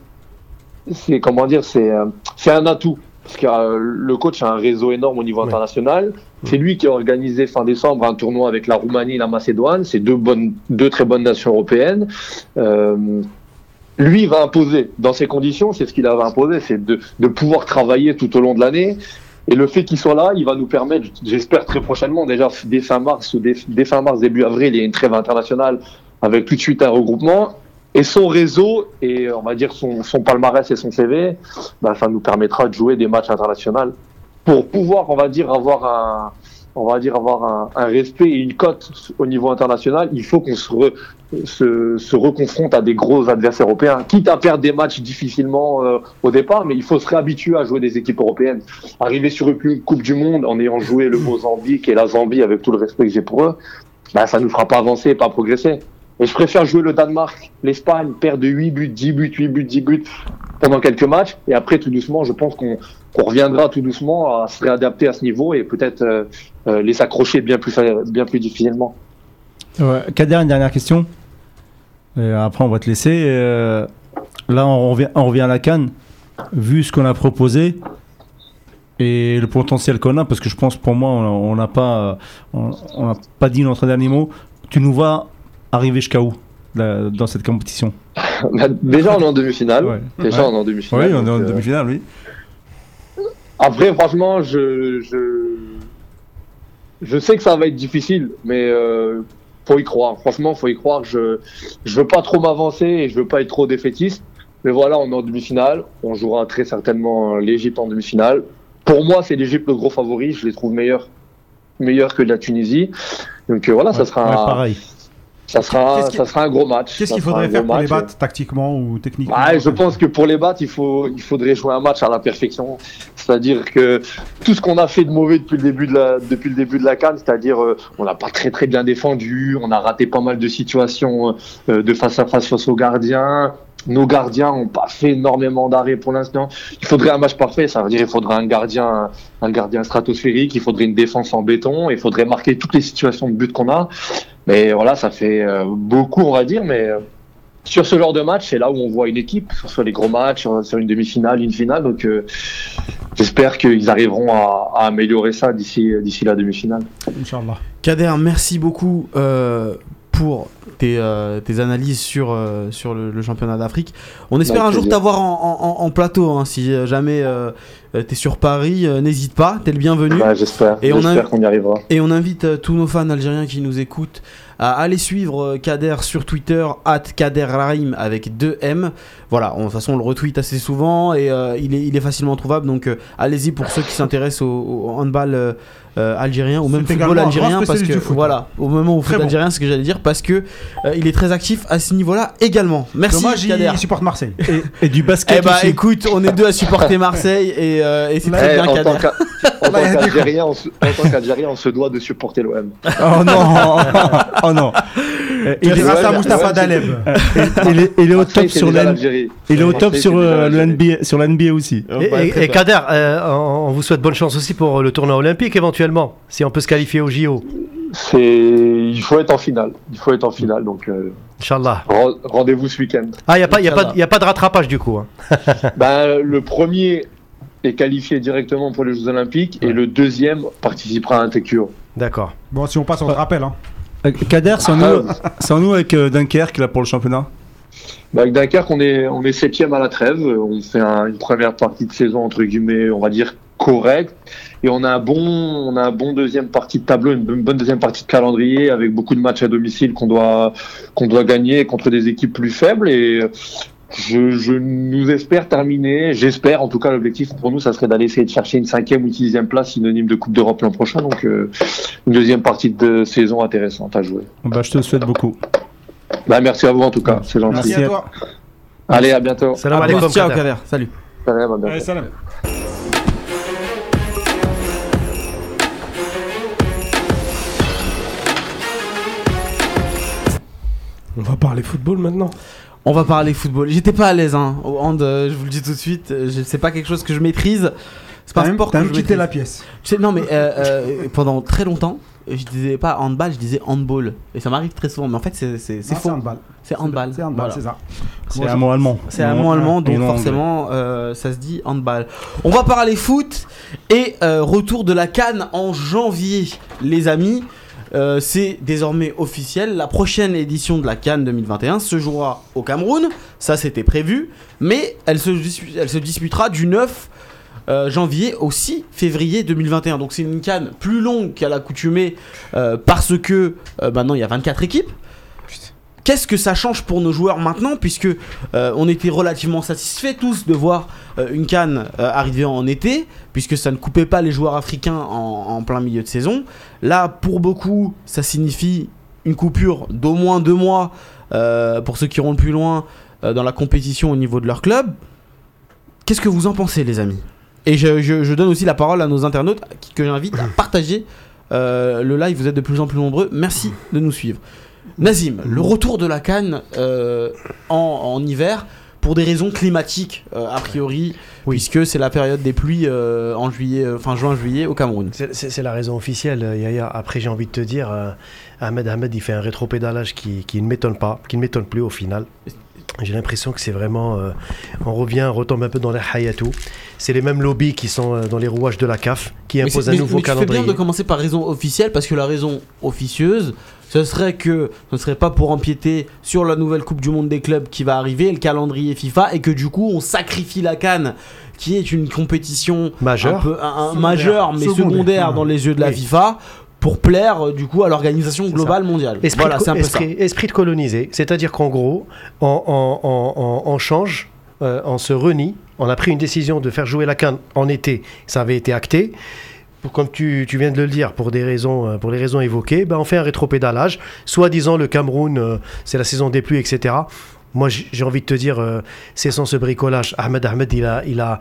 c'est comment dire, c'est euh, c'est un atout. Parce que euh, le coach a un réseau énorme au niveau Ouais. international. C'est lui qui a organisé fin décembre un tournoi avec la Roumanie et la Macédoine. C'est deux bonnes, deux très bonnes nations européennes. Euh, lui va imposer dans ces conditions, c'est ce qu'il avait imposé, c'est de, de pouvoir travailler tout au long de l'année. Et le fait qu'il soit là, il va nous permettre, j'espère très prochainement, déjà dès fin mars ou dès, dès fin mars, début avril, il y a une trêve internationale avec tout de suite un regroupement. Et son réseau et on va dire son, son palmarès et son CV, bah, ça nous permettra de jouer des matchs internationaux pour pouvoir, on va dire, avoir un, on va dire avoir un, un respect et une cote au niveau international. Il faut qu'on se, re- se, se reconfronte à des gros adversaires européens, quitte à perdre des matchs difficilement euh, au départ, mais il faut se réhabituer à jouer des équipes européennes. Arriver sur une Coupe du Monde en ayant joué le Mozambique et la Zambie avec tout le respect que j'ai pour eux, bah, ça nous fera pas avancer et pas progresser. Et je préfère jouer le Danemark, l'Espagne, perdre de 8 buts, 10 buts, 8 buts, 10 buts pendant quelques matchs. Et après, tout doucement, je pense qu'on reviendra tout doucement à se réadapter à ce niveau et peut-être euh, euh, les accrocher bien plus, bien plus difficilement. Ouais, Kader, une dernière question. Après, on va te laisser. Euh, là, on revient, à la canne. Vu ce qu'on a proposé et le potentiel qu'on a, parce que je pense pour moi, on n'a pas, on on pas dit notre dernier mot. Tu nous vas arriver jusqu'à où dans cette compétition <laughs> Bah, Déjà, on est en demi-finale. Ouais. Déjà, Ouais. on est en demi-finale. Oui, on est en euh, demi-finale, oui. Après, franchement, je, je, je sais que ça va être difficile, mais euh, faut y croire. Franchement, faut y croire. Je, je veux pas trop m'avancer et je veux pas être trop défaitiste. Mais voilà, on est en demi-finale. On jouera très certainement l'Égypte en demi-finale. Pour moi, c'est l'Égypte le gros favori. Je les trouve meilleurs, meilleurs que la Tunisie. Donc euh, voilà, ça sera, ouais, un- pareil. Ça sera, ça sera un gros match. Qu'est-ce qu'il faudrait faire pour les battre tactiquement ou techniquement Ouais, je pense que pour les battre, il faut, il faudrait jouer un match à la perfection. C'est-à-dire que tout ce qu'on a fait de mauvais depuis le début de la, depuis le début de la canne, c'est-à-dire euh, on n'a pas très très bien défendu, on a raté pas mal de situations euh, de face à face face aux gardiens. Nos gardiens ont pas fait énormément d'arrêts pour l'instant. Il faudrait un match parfait, ça veut dire il faudrait un gardien, un gardien stratosphérique, il faudrait une défense en béton, il faudrait marquer toutes les situations de but qu'on a. Mais voilà, ça fait euh, beaucoup, on va dire, mais euh, sur ce genre de match, c'est là où on voit une équipe, que ce soit les gros matchs, sur sur une demi-finale, une finale. Donc, euh, j'espère qu'ils arriveront à, à améliorer ça d'ici d'ici la demi-finale. Inch'Allah. Kader, merci beaucoup euh, pour tes, euh, tes analyses sur, euh, sur le, le championnat d'Afrique. On espère Avec un jour t'avoir en, en- en plateau. hein, si jamais euh, t'es sur Paris, n'hésite pas, t'es le bienvenu. Ouais, j'espère. Et on qu'on y arrivera. Et on invite tous nos fans algériens qui nous écoutent à aller suivre Kader sur Twitter, at Kader Rahim avec 2 M. Voilà, on- de toute façon on le retweet assez souvent et euh, il, est, il est facilement trouvable. Donc euh, allez-y pour ceux qui s'intéressent au, au handball euh, algérien ou même football algérien parce que foot. voilà, au moment où foot bon. algérien, c'est ce que j'allais dire parce que euh, il est très actif à ce niveau-là également. Merci Dommage, il supporte Marseille. Et, et du basket Eh bah aussi. écoute, on est deux à supporter Marseille et, euh, et c'est très Eh, bien en Kader. tant qu'a- en <laughs> tant qu'Algérien, on se- en tant qu'Algérien, on se doit de supporter l'OM. Oh non <laughs> Oh non Il est, grâce à ouais, Daleb. il est- au top sur déjà il est au top sur euh, le. NBA, sur la NBA aussi. Et, bah. Kader, euh, on, vous souhaite bonne chance aussi pour le tournoi olympique éventuellement, si on peut se qualifier au JO. C'est, il faut être en finale. Il faut être en finale. Donc, euh, Inch'Allah. rendez-vous ce week-end. Ah, il n'y a, pas- y a, pas- Inch'Allah. y a pas de rattrapage du coup. hein. <laughs> Ben, le premier est qualifié directement pour les Jeux Olympiques et le deuxième participera à un TQO. D'accord. Bon, si on passe, on te rappelle. Hein. Euh, Kader, c'est en nous, c'est en nous avec euh, Dunkerque là pour le championnat? Avec Dunkerque, on est, on est septième à la trêve. On fait un- une première partie de saison, entre guillemets, on va dire correcte. Et on a un bon, on a un bon deuxième partie de tableau, une bonne deuxième partie de calendrier avec beaucoup de matchs à domicile qu'on doit, qu'on doit gagner contre des équipes plus faibles. Et je, nous espère terminer. J'espère, en tout cas, l'objectif pour nous, ça serait d'aller essayer de chercher une cinquième ou sixième place synonyme de Coupe d'Europe l'an prochain. Donc, euh, une deuxième partie de saison intéressante à jouer. Bah, je te souhaite beaucoup. Bah, merci à vous en tout cas, c'est gentil. Merci à toi. Allez, à bientôt. Salam À alaikum, ciao Kader. Salut. Salam, à bientôt. Allez, salam. On va parler football maintenant. On va parler football. J'étais pas à l'aise hein, au hand, euh, je vous le dis tout de suite. euh, C'est pas quelque chose que je maîtrise. C'est pas un sport que je quitté maîtrise. la pièce. Tu sais, non mais euh, euh, pendant très longtemps, je disais pas handball, je disais handball. Et ça m'arrive très souvent, mais en fait c'est c'est- c'est Non, faux. handball. C'est handball. C'est handball, Voilà. c'est ça. C'est un mot allemand. C'est un mot allemand, donc non forcément euh, ça se dit handball. On va parler foot et euh, retour de la Cannes en janvier, les amis. Euh, c'est désormais officiel. La prochaine édition de la Cannes 2021 se jouera au Cameroun. Ça, c'était prévu. Mais elle se, elle se disputera du 9 euh, janvier au 6 février 2021. Donc, c'est une Cannes plus longue qu'à l'accoutumée euh, parce que euh, maintenant il y a 24 équipes. Qu'est-ce que ça change pour nos joueurs maintenant puisque on était relativement satisfaits tous de voir une canne arriver en été puisque ça ne coupait pas les joueurs africains en, en plein milieu de saison. Là, pour beaucoup, ça signifie une coupure d'au moins deux mois pour ceux qui iront le plus loin dans la compétition au niveau de leur club. Qu'est-ce que vous en pensez, les amis? Et je, je- je donne aussi la parole à nos internautes que j'invite à partager euh, le live. Vous êtes de plus en plus nombreux. Merci de nous suivre. Nazim, le retour de la Cannes euh, en, en hiver pour des raisons climatiques euh, a priori, puisque c'est la période des pluies euh, en juillet, fin juin juillet au Cameroun. C'est- la raison officielle, Yaya. Après, j'ai envie de te dire, euh, Ahmed Ahmed, il fait un rétropédalage qui, qui ne m'étonne pas, qui ne m'étonne plus au final. J'ai l'impression que c'est vraiment. euh, on revient, on retombe un peu dans les hayatou. C'est les mêmes lobbies qui sont euh, dans les rouages de la CAF qui Mais, imposent c'est- un mais- nouveau mais calendrier. bien de commencer par raison officielle parce que la raison officieuse, ce serait que ce ne serait pas pour empiéter sur la nouvelle Coupe du Monde des clubs qui va arriver, le calendrier FIFA, et que du coup on sacrifie la Cannes, qui est une compétition Majeur. un peu un- un Secondaire. majeure mais secondaire, Secondaire. dans les yeux de la Oui. FIFA pour plaire euh, du coup à l'organisation globale mondiale. Esprit, voilà, de, c'est un peu ça. esprit, esprit de coloniser, c'est-à-dire qu'en gros, on, on- on- change, euh, on se renie, on a pris une décision de faire jouer la canne en été, ça avait été acté. Comme tu, tu viens de le dire, pour, des raisons, euh, pour les raisons évoquées, ben on fait un rétropédalage. Soi-disant, le Cameroun, euh, c'est la saison des pluies, etc. Moi, j'ai j'ai envie de te dire, euh, c'est sans ce bricolage. Ahmed Ahmed, il a, il a,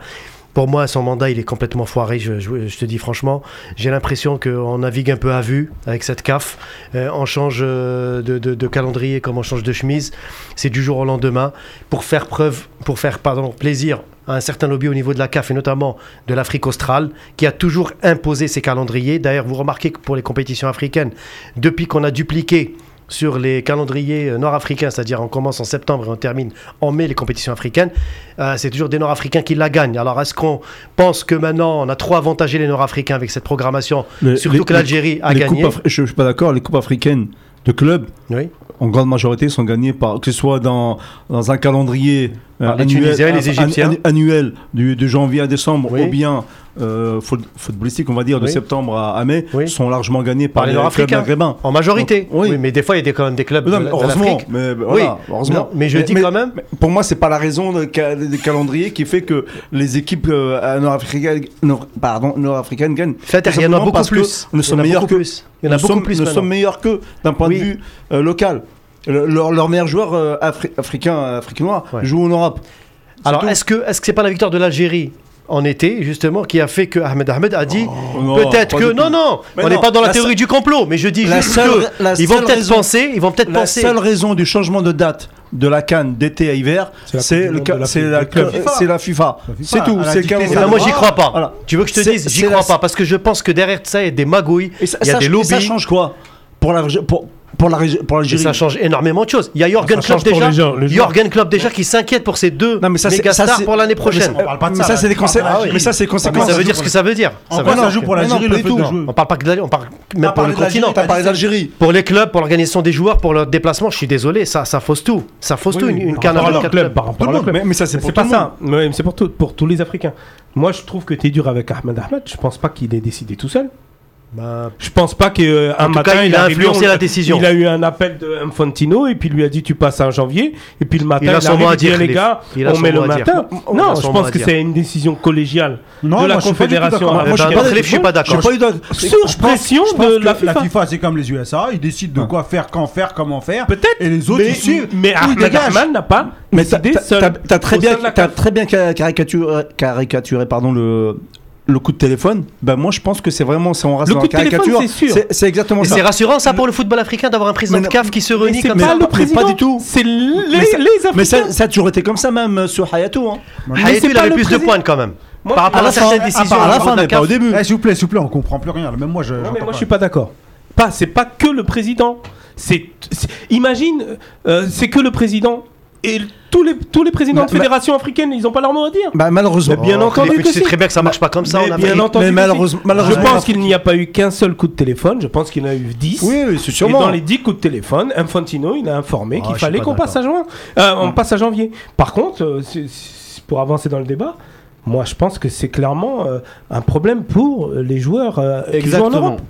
pour moi, son mandat, il est complètement foiré. Je, te dis franchement, j'ai l'impression qu'on navigue un peu à vue avec cette CAF. Euh, on change euh, de calendrier comme on change de chemise. C'est du jour au lendemain pour faire preuve, pour faire pardon, plaisir à un certain lobby au niveau de la CAF et notamment de l'Afrique australe qui a toujours imposé ses calendriers. D'ailleurs, vous remarquez que pour les compétitions africaines, depuis qu'on a dupliqué sur les calendriers euh, nord-africains, c'est-à-dire on commence en septembre et on termine en mai les compétitions africaines, euh, c'est toujours des nord-africains qui la gagnent. Alors est-ce qu'on pense que maintenant on a trop avantagé les nord-africains avec cette programmation, surtout les- que l'Algérie a les gagné Je ne suis pas d'accord. Les coupes africaines de clubs, Oui. en grande majorité, sont gagnées par que ce soit dans, dans un calendrier euh, les Égyptiens. annuel du, de janvier à décembre, Oui. ou bien euh, foot- footballistique, on va dire, de Oui. septembre à, à mai, Oui. sont largement gagnés par, Par les les clubs Nord-Africains. maghrébins. En majorité. Donc, oui. oui. mais des fois il y a des- quand même des clubs Non, mais heureusement, mais voilà, heureusement. Non, mais je dis quand même- pour moi, c'est pas la raison de, ca- des calendriers qui fait que les équipes euh, nord-africaines, nord- gagnent. Tout il y en a beaucoup plus. Nous sommes meilleurs que. Il y en a beaucoup plus Nous sommes meilleurs que d'un point de vue euh, local. Le- leur, leur meilleur joueur euh, afri- africain, africain Ouais. joue en Europe. Alors est-ce que est-ce que c'est pas la victoire de l'Algérie en été justement qui a fait que Ahmed Ahmed a dit non, peut-être que non non Mais on n'est pas dans la, la théorie du complot mais je dis La juste seule- que la ils vont seule peut-être raison- penser ils vont peut-être La penser seule raison du changement de date de la Cannes d'été à hiver, C'est la FIFA. C'est la FIFA. La FIFA, C'est tout. elle a C'est le dicté calendrier. ça. Ben, moi j'y crois pas tu veux que je te dise? J'y crois pas parce que je pense que derrière ça il y a des magouilles il y a des lobbies ça change quoi? Pour la pour pour la l'Algérie ça change énormément de choses il y a Jorgen Ça Klopp déjà les gens, les joueurs. Jorgen Klopp déjà qui s'inquiète pour ces deux Non mais ça c'est méga ça, stars c'est- pour l'année prochaine On parle pas de Mais ça, c'est des conséquences. l'Algérie. Mais ça c'est conséquences. ça veut dire ce que ça veut dire En Ça quoi veut ça dire joue pour l'Algérie pas le tout. on parle pas que d'Algérie, on parle même Ah, pour le continent dit ça. d'Algérie. Pour les clubs, pour l'organisation des joueurs, pour leur déplacement, je suis désolé, ça, ça fausse tout. Ça fausse tout, une, canne à à leur 24 club. Mais ça c'est pas le monde. ça. C'est pour, tout- pour tous les Africains. Moi, je trouve que tu es dur avec Ahmed Ahmed. Je pense pas qu'il ait décidé tout seul. Bah, Je pense pas qu'un tout matin cas, il a influencé on- la décision. Il a eu un appel de Infantino et puis il lui a dit tu passes en janvier et puis le matin Il a son arrive, mot à dire, les gars Il a on met le matin. Non, je pense que c'est une décision collégiale Non, de la moi, confédération. Ah, Moi, je suis pas d'accord. Eu d'autre- sur Je pense- pression de que la FIFA. La FIFA, c'est comme les USA, ils décident de quoi faire, quand faire, comment faire. Peut-être. Et les autres, ils suivent. mais Ahmed. Ahmad n'a pas Mais t'as très bien, très bien ca- caricaturé, caricaturé pardon, le, le coup de téléphone. Ben moi, je pense que c'est vraiment, si on reste Le dans coup la de téléphone, caricature, c'est sûr. c'est c'est exactement Et ça. c'est rassurant ça pour le football africain d'avoir un président Mais de CAF qui se Mais réunit c'est comme pas ça. le mais président, pas du tout. C'est les, Mais ça- les Africains. Mais ça, ça a toujours été comme ça, même sur Hayatou. Hein. Mais Hayatou, c'est il avait plus de points quand même. Moi, Par rapport À à, la fin, certaines à décisions part à la fin, de la mais pas au début. Eh, s'il vous plaît, s'il vous plaît, on comprend plus rien. Même moi, je. Non, mais moi je suis pas d'accord. Pas, c'est pas que le président. C'est, c'est- imagine, euh, c'est que le président et tous les tous les présidents Bah, de fédérations africaines, ils ont pas leur mot à dire. Bah, malheureusement. Mais bien Oh, entendu tu sais très bien que ça marche pas comme ça Mais en bien entendu Mais malheureusement- je pense qu'il n'y a pas eu qu'un seul coup de téléphone. Je pense qu'il y en a eu 10. Oui, oui, c'est Et sûrement. dans les 10 coups de téléphone, Infantino, il a informé Ah, qu'il fallait qu'on passe à juin, euh, on passe à janvier. Par contre, euh, pour avancer dans le débat, moi je pense que c'est clairement euh, un problème pour les joueurs euh, qui jouent en. Europe.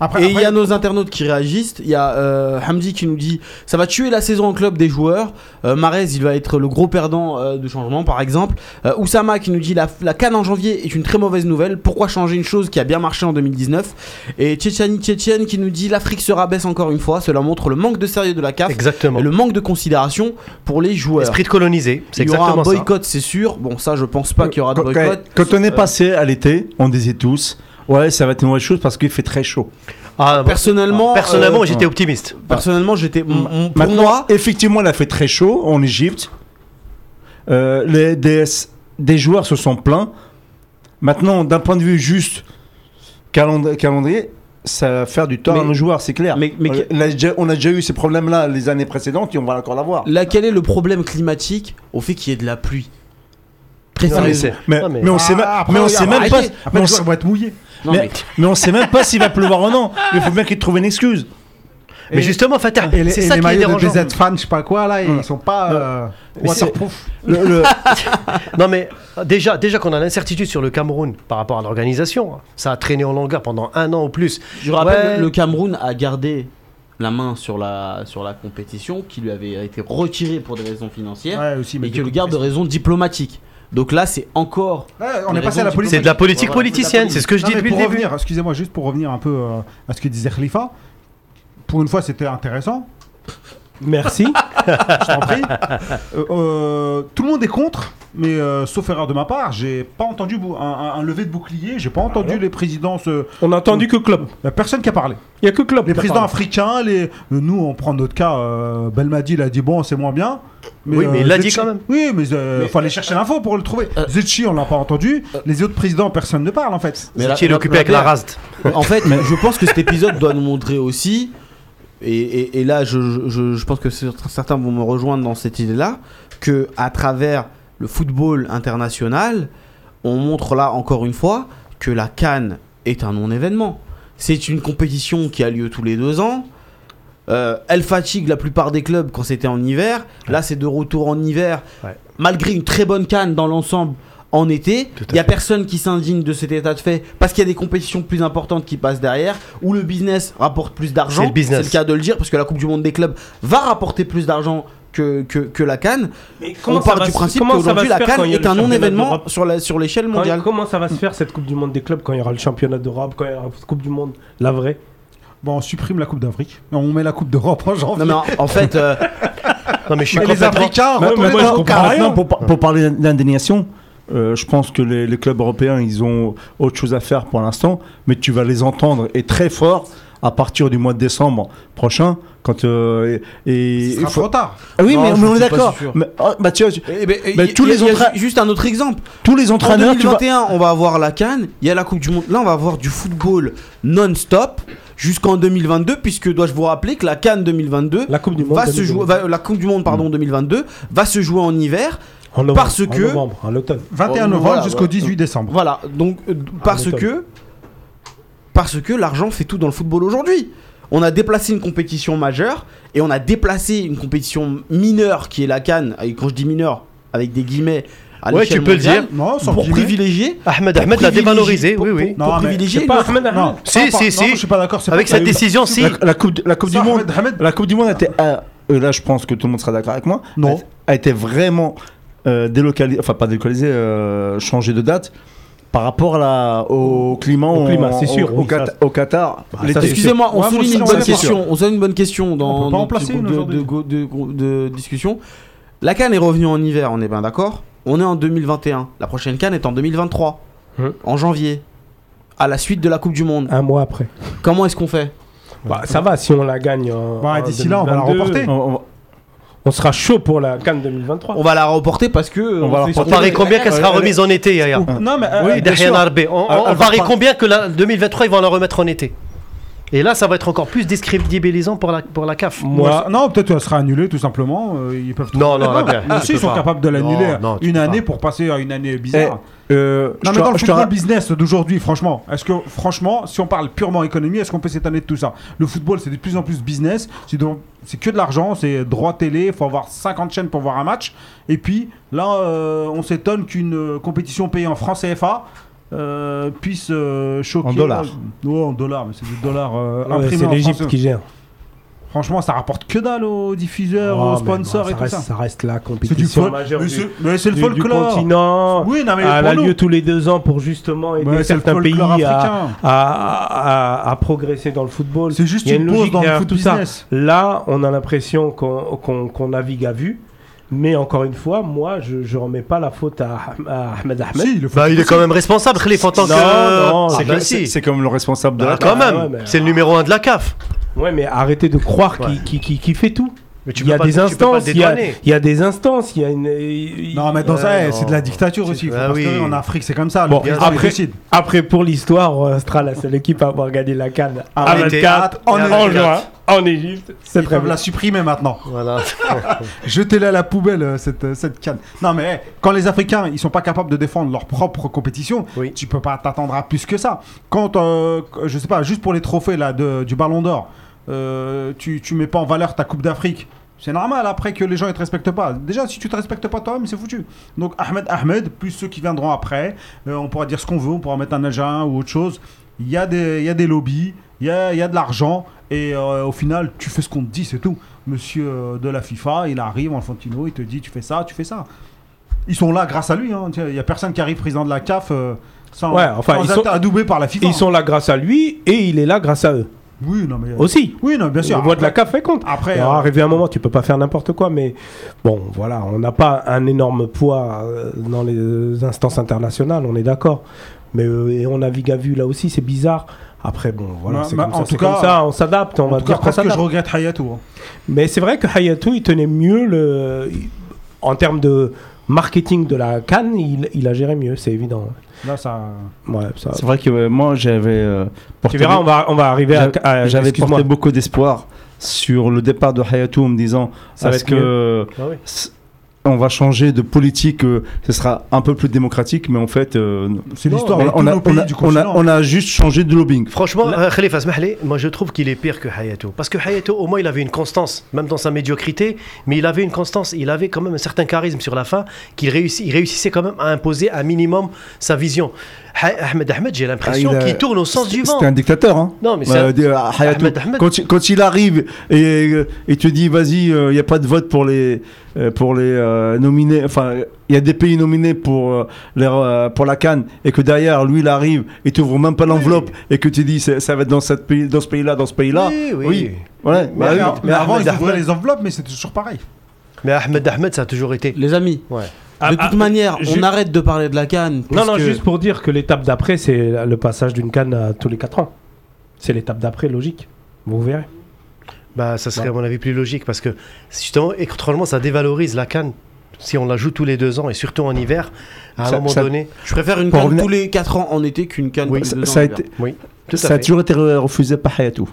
Après, Et il y a nos internautes qui réagissent. Il y a euh, Hamdi qui nous dit ça va tuer la saison en club des joueurs. Euh, Marez, il va être le gros perdant euh, de changement, par exemple. Euh, Oussama qui nous dit la, la canne en janvier est une très mauvaise nouvelle. Pourquoi changer une chose qui a bien marché en 2019 Et Tchétchani Tchétchène qui nous dit l'Afrique se rabaisse encore une fois. Cela montre le manque de sérieux de la CAF Exactement. et le manque de considération pour les joueurs. Esprit de coloniser, c'est Il y aura un boycott, c'est sûr. Bon, ça, je pense pas qu'il y aura de boycott. quand on est passé à l'été, on disait tous Ouais, ça va être une mauvaise chose parce qu'il fait très chaud. Ah, Personnellement, personnellement, euh, j'étais optimiste. personnellement, j'étais. Pour Maintenant, moi, effectivement, il a fait très chaud en Égypte. Euh, les, des, des joueurs se sont plaints. Maintenant, d'un point de vue juste calend- calendrier, ça va faire du tort Mais- à nos joueurs, c'est clair. mais- mais- on, a déjà, on a déjà eu ces problèmes-là les années précédentes et on va encore l'avoir. Là, quel est le problème climatique au fait qu'il y ait de la pluie? Très Non, mais Mais, Non, mais- mais on sait, Ah, après, mais on sait même pas. Après, on les vont être mouillés. Non, mais, on sait même pas s'il va pleuvoir ou non. Il faut bien qu'il trouve une excuse. Mais justement, les, c'est ça les qui est maillots de dérangeant. DZ fan, je sais pas quoi, là, ils sont pas euh, Mais c'est- waterproof. Le- le- <laughs> Non mais euh, déjà, déjà qu'on a l'incertitude sur le Cameroun par rapport à l'organisation, ça a traîné en longueur pendant un an ou plus. Je rappelle, Ouais. le Cameroun a gardé la main sur la, sur la compétition qui lui avait été retirée pour des raisons financières Ouais, aussi, mais et que le garde de raisons diplomatiques. Donc là, c'est encore. Ouais, on est passé à la politique. C'est de la politique Voilà, politicienne, c'est ce que je Non, dis depuis pour le début. revenir, excusez-moi, juste pour revenir un peu euh, à ce que disait Khalifa. Pour une fois, c'était intéressant. Merci. <laughs> Je t'en prie. Euh, euh, tout le monde est contre, mais euh, sauf erreur de ma part, j'ai pas entendu un, un- un lever de bouclier. J'ai pas entendu les présidents. se- On a entendu que Klopp. Il y a personne qui a parlé. Il y a que Klopp. Les qui a présidents parlé. africains, les, nous, on prend notre cas. Euh, Belmadi, il a dit bon, c'est moins bien. Oui, mais il l'a dit Zetchi- quand même. Oui, mais il faut aller chercher l'info pour le trouver. Euh, Zetchi, on l'a pas entendu. Les autres présidents, personne ne parle en fait. Mais Qui est occupé avec la. <laughs> En fait, je pense que cet épisode doit nous montrer aussi, et, et- et là, je, je- je pense que certains vont me rejoindre dans cette idée-là, que à travers le football international, on montre là encore une fois que la Cannes est un non-événement. C'est une compétition qui a lieu tous les deux ans. Euh, elle fatigue la plupart des clubs quand c'était en hiver. Là, c'est de retour en hiver. Ouais. Malgré une très bonne canne dans l'ensemble en été, il n'y a fait. personne qui s'indigne de cet état de fait parce qu'il y a des compétitions plus importantes qui passent derrière où le business rapporte plus d'argent. C'est le business. le cas de le dire parce que la Coupe du Monde des clubs va rapporter plus d'argent que, que, que la Cannes. Mais On part du principe qu'aujourd'hui la Cannes est un non-événement sur la- sur l'échelle Quand- mondiale. Comment ça va se faire cette Coupe du Monde des clubs quand il y aura le championnat d'Europe, quand il y aura la Coupe du Monde, la vraie? Bon, on supprime la Coupe d'Afrique. On met la Coupe d'Europe en janvier. Non mais en, fait, euh, <laughs> Non mais je suis Mais les. Africains, Mais- retournez mais moi, je comprends rien. Pour parler d'indignation, euh, je pense que les, les clubs européens, ils ont autre chose à faire pour l'instant, mais tu vas les entendre et très fort à partir du mois de décembre prochain, quand euh, et, faut- trop tard. Ah oui, Non, mais, on est d'accord. Mais, oh, bah, tu vois, eh ben, y tous y les y entra- juste un autre exemple. tous les En entraîneurs, vois, 2021, on va avoir la Cannes, il y a la Coupe du Monde. Là, on va avoir du football non-stop jusqu'en 2022, puisque dois-je vous rappeler que la Cannes 2022 La Coupe du Monde. va se 2022. jouer, va- la Coupe du Monde pardon 2022 va se jouer en hiver. En novembre, parce en que- novembre, en automne. 21 Oh, novembre voilà, jusqu'au voilà. 18 décembre. Voilà, donc euh, parce que parce que l'argent fait tout dans le football aujourd'hui. On a déplacé une compétition majeure et on a déplacé une compétition mineure qui est la Cannes. Et quand je dis mineure, avec des guillemets, l'échelle tu peux le dire. Non, sans pour guillemets. privilégier. Ahmed Ahmed l'a dévalorisé, pour- oui, pour- oui. Pour Non, mais- privilégier. C'est pas Ahmed Ahmed. Non, Si, si, si. Non, je suis pas d'accord. Avec pas- cette il y a eu- décision, si. La, la coupe, la coupe du monde, Ahmed Ahmed. la coupe du monde a été, et là je pense que tout le monde sera d'accord avec moi, Non. a, a été vraiment euh, délocalisée, enfin pas délocalisée, euh, changée de date par rapport à la- au climat, Au climat, c'est sûr, au, oui, Qatar- ça- au Qatar. Ah, Excusez-moi, on Ouais, souligne une on bonne question. On souligne une bonne question On dans notre de, de, de, discussion. La Cannes est revenue en hiver, on est bien d'accord. On est en 2021. La prochaine Cannes est en 2023, Hum. en janvier, à la suite de la Coupe du Monde. Un mois après. Comment est-ce qu'on fait? Bah, ça va si on la gagne. en d'ici là, on va la 2022, reporter. On- on- On sera chaud pour la Cannes 2023. On va la reporter parce que. euh, On va la. On parie combien qu'elle sera Euh, remise en été, Yaya Non, mais. euh, Oui. On, on- on parie pas- combien que la 2023, ils vont la remettre en été Et là, ça va être encore plus discrédibilisant pour la, pour la CAF. Moi, Non, peut-être elle sera annulée tout simplement. euh, Ils peuvent. Non, non, Ah, tu si, ils sont pas. capables de l'annuler Non, non, tu une année pas. pour passer à une année bizarre. euh, Non, je mais dans le football business d'aujourd'hui, franchement, est-ce que, franchement, si on parle purement économie, est-ce qu'on peut s'étonner de tout ça? Le football, c'est de plus en plus business. C'est que de l'argent, c'est droit télé, il faut avoir 50 chaînes pour voir un match. Et puis, là, euh, on s'étonne qu'une euh, compétition payée en francs CFA euh, puisse euh, choquer. En dollars. Ouais, en dollars, mais c'est des dollars euh, ouais, c'est l'Égypte qui gère. Franchement, ça rapporte que dalle aux diffuseurs, Oh, aux sponsors bon, et ça tout reste, ça. ça reste la du compétition majeure mais du, c'est- mais c'est le du folklore. continent. Oui, non, mais Elle a lieu tous les deux ans pour justement aider certains pays à, à, à- à progresser dans le football. C'est juste Il y a une une pause logique dans le foot tout ça. Là, on a l'impression qu'on navigue à vue. Mais encore une fois, moi, je ne remets pas la faute à, à Ahmed Ahmed. Si, foot Bah, il est quand même responsable, Khalif, en tant Non, que. non, Ah, c'est bah, c'est- si. c'est comme le responsable de Bah, la quand Ah, même, ouais, c'est le numéro 1 de la CAF. Ouais, mais arrêtez de croire Ouais. qu'il fait tout. Mais tu il y a des instances, il y a, des instances, il y a une. Non, mais dans ça, eh, non. c'est de la dictature aussi. Faut Ah En Afrique, c'est comme ça. Après- pour l'histoire, on sera la seule équipe à avoir gagné la Cannes Ah, à mais 24 en juin, en Égypte. C'est Ils très la supprimer maintenant. Voilà. <laughs> Jetez-la à la poubelle, euh, cette, euh, cette canne. Non, mais eh, quand les Africains, ils sont pas capables de défendre leur propre compétition, Oui. tu peux pas t'attendre à plus que ça. Quand, euh, je sais pas, juste pour les trophées là, de- du Ballon d'Or, euh, tu, tu mets pas en valeur ta Coupe d'Afrique. C'est normal après que les gens ne te respectent pas. Déjà, si tu te respectes pas toi-même, c'est foutu. Donc Ahmed Ahmed, plus ceux qui viendront après, euh, on pourra dire ce qu'on veut, on pourra mettre un Algérien ou autre chose. Il y, a des- y a des lobbies, il y a, y a de l'argent, et euh, au final, tu fais ce qu'on te dit, c'est tout. Monsieur euh, de la FIFA, il arrive, Infantino, il te dit tu fais ça, tu fais ça. Ils sont là grâce à lui. hein. Il y a personne qui arrive président de la CAF sans, Ouais, enfin, sans ils être sont- adoubé par la FIFA. Ils sont là grâce à lui et il est là grâce à eux Oui, non, mais. aussi. Oui, non, bien sûr. La voix de la Après- CAF fait compte. Après, Alors, euh, arrivé un moment, tu peux pas faire n'importe quoi, mais bon, voilà, on n'a pas un énorme poids euh, dans les instances internationales, on est d'accord. Mais euh, et on navigue à vue là aussi, c'est bizarre. Après, bon, voilà, c'est comme, en ça, tout c'est comme cas- ça, on s'adapte, on va dire qu'on presque je regrette Hayatou. hein. Mais c'est vrai que Hayatou, il tenait mieux le. En termes de marketing de la Cannes, il, il a géré mieux, c'est évident. Là, ça. Ouais, ça. C'est vrai que euh, moi j'avais euh, porté Tu verras, on va, on va arriver à. J'avais- à- J'avais porté beaucoup d'espoir sur le départ de Hayatou en me disant Ça va est-ce être que Ah oui. On va changer de politique, euh, ce sera un peu plus démocratique, mais en fait, euh, C'est l'histoire on, a, on on on juste changé de lobbying. Franchement, euh, Khalifa Smahli, moi je trouve qu'il est pire que Hayatou. Parce que Hayatou, au moins, il avait une constance, même dans sa médiocrité, mais il avait une constance, il avait quand même un certain charisme sur la fin, qu'il réussit, il réussissait quand même à imposer un minimum sa vision. Ahmed Ahmed, j'ai l'impression Ah, qu'il tourne au sens du vent. C'était un dictateur. Hein. Non, mais c'est Euh, un- de- Hayatou. Ahmed Ahmed. Quand, il- quand il arrive et, euh, et te dit vas-y, il n'y a pas de vote pour les, pour les euh, nominés, enfin, il y a des pays nominés pour, euh, euh, pour la Cannes et que derrière, lui, il arrive et tu ouvres même pas l'enveloppe et que tu dis c'est- ça va être dans, cette pays, dans ce pays-là, dans ce pays-là. Oui, oui. Ouais, Mais, bah oui. mais avant, ils ouvraient les enveloppes, mais c'était toujours pareil. Mais Ahmed Ahmed, ça a toujours été. Les amis, Ouais. Ah, de ah, toute manière, ju- on arrête de parler de la canne. Non, non, juste pour dire que l'étape d'après, c'est le passage d'une canne à tous les 4 ans. C'est l'étape d'après, logique. Vous verrez. Bah, ça serait à mon avis plus logique parce que justement, étrangement, ça dévalorise la canne. Si on la joue tous les deux ans et surtout en hiver, à un Ça- moment ça- donné. Je préfère une canne revenir- tous les 4 ans en été qu'une canne Oui, tous Ça, les deux ça ans a été, Oui, tout ça a toujours été refusé par Hayatou.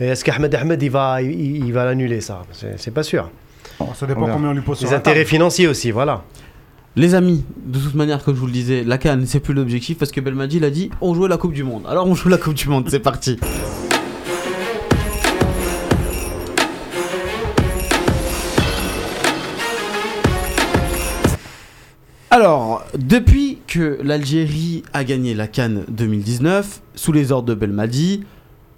Et est-ce qu'Ahmed Ahmed, il va, il, il va l'annuler, ça? C'est c'est pas sûr. Bon, ça dépend combien on lui pose Les intérêts table. financiers aussi, voilà. Les amis, de toute manière, comme je vous le disais, la canne, c'est plus l'objectif parce que Belmadi l'a dit, on jouait la Coupe du Monde. Alors on joue la Coupe du Monde, c'est parti. Alors, depuis que l'Algérie a gagné la Cannes 2019, sous les ordres de Belmadi,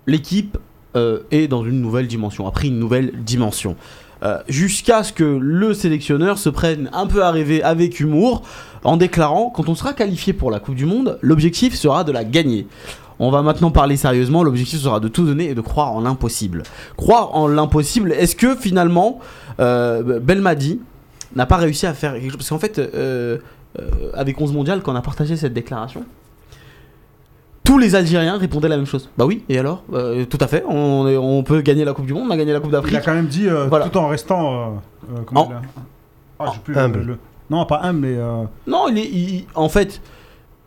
l'équipe euh, est dans une nouvelle dimension, a pris une nouvelle dimension. Euh, Jusqu'à ce que le sélectionneur se prenne un peu à rêver avec humour en déclarant quand on sera qualifié pour la Coupe du Monde, l'objectif sera de la gagner. On va maintenant parler sérieusement, l'objectif sera de tout donner et de croire en l'impossible. Croire en l'impossible, est-ce que finalement euh, Belmadi n'a pas réussi à faire quelque chose Parce qu'en fait, euh, euh, avec 11 mondial, quand on a partagé cette déclaration, tous les Algériens répondaient la même chose. Bah oui, et alors? Euh, Tout à fait, on, est- on peut gagner la Coupe du Monde, on a gagné la Coupe Il d'Afrique. a quand même dit, euh, Voilà. tout en restant. euh, euh, comment En- il a- Ah, plus, Humble. le- le- Non, pas humble, mais. euh, Non, il est, il- en fait,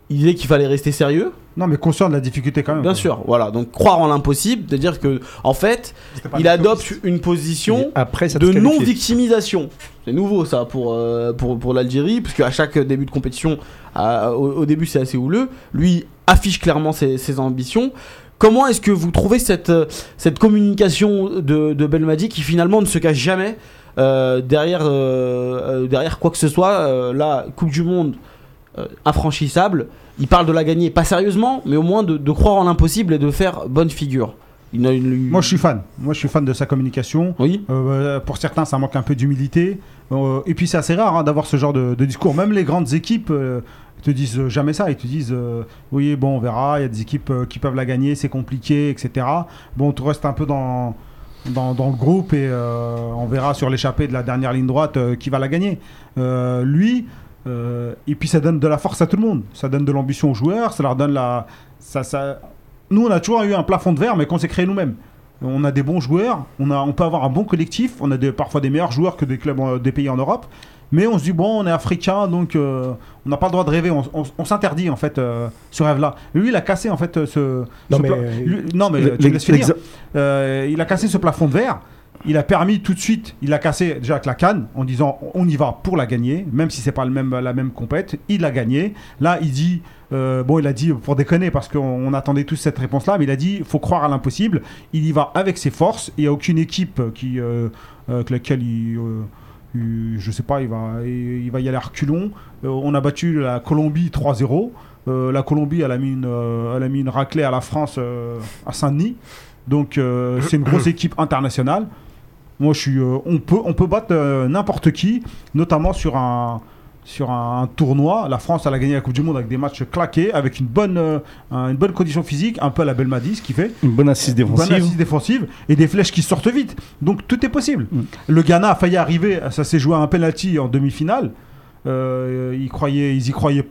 il disait qu'il fallait rester sérieux, Non, mais conscient de la difficulté quand même. bien quoi. sûr. Voilà, donc croire en l'impossible, de dire que, en fait, il adopte une position Après, de non-victimisation. C'est nouveau ça pour, euh, pour, pour l'Algérie, puisque à chaque début de compétition, à- au, au début c'est assez houleux, lui affiche clairement ses, ses ambitions. Comment est-ce que vous trouvez cette, euh, cette communication de, de Belmadi qui finalement ne se cache jamais euh, derrière, euh, derrière quoi que ce soit La Coupe du Monde infranchissable, il parle de la gagner, pas sérieusement, mais au moins de, de croire en l'impossible et de faire bonne figure. Il a une- Moi, je suis fan. Moi, je suis fan de sa communication. Oui Euh, pour certains, ça manque un peu d'humilité. Euh, et puis, c'est assez rare hein, d'avoir ce genre de, de discours. Même les grandes équipes euh, te disent jamais ça. Ils te disent euh, Oui, bon, on verra. Il y a des équipes qui peuvent la gagner, c'est compliqué, etc. Bon, tu restes un peu dans, dans, dans le groupe et on verra sur l'échappée de la dernière ligne droite qui va la gagner. Lui, euh, et puis ça donne de la force à tout le monde. Ça donne de l'ambition aux joueurs. Ça leur donne la. Ça, ça... Nous, on a toujours eu un plafond de verre, mais qu'on s'est créé nous-mêmes. On a des bons joueurs, on, a, on peut avoir un bon collectif, on a des- parfois des meilleurs joueurs que des clubs euh, des pays en Europe, mais on se dit, bon, on est africain, donc euh, on n'a pas le droit de rêver, on, on- on s'interdit en fait ce rêve-là. Lui, il a cassé en fait ce. Non, ce mais- pla- lui- non, mais tu me laisses finir. il a cassé ce plafond de verre. Il a permis tout de suite, il a cassé déjà avec la canne en disant on y va pour la gagner, même si c'est pas le même, la même compète. Il l'a gagné. Là, il dit euh, bon, il a dit pour déconner parce qu'on on attendait tous cette réponse-là, mais il a dit faut croire à l'impossible. Il y va avec ses forces. Il n'y a aucune équipe qui euh, avec laquelle il euh, je sais pas, il va, il, va y aller à reculons. Euh, on a battu la Colombie 3-0. Euh, la Colombie, elle a mis une, euh, elle a mis une raclée à la France euh, à Saint-Denis. Donc euh, c'est une grosse <clears throat> équipe internationale. Moi, je suis, euh, on peut, on peut battre euh, n'importe qui, notamment sur un, sur un, tournoi. La France, elle a gagné la Coupe du Monde avec des matchs claqués, avec une bonne, euh, un- une bonne condition physique, un peu à la Belmadi, ce qui fait. Une bonne assise Une bonne défensive. assise défensive et des flèches qui sortent vite. Donc tout est possible. Mm. Le Ghana a failli arriver, ça s'est joué à un penalty en demi-finale. Euh, ils, croyaient, ils y croyaient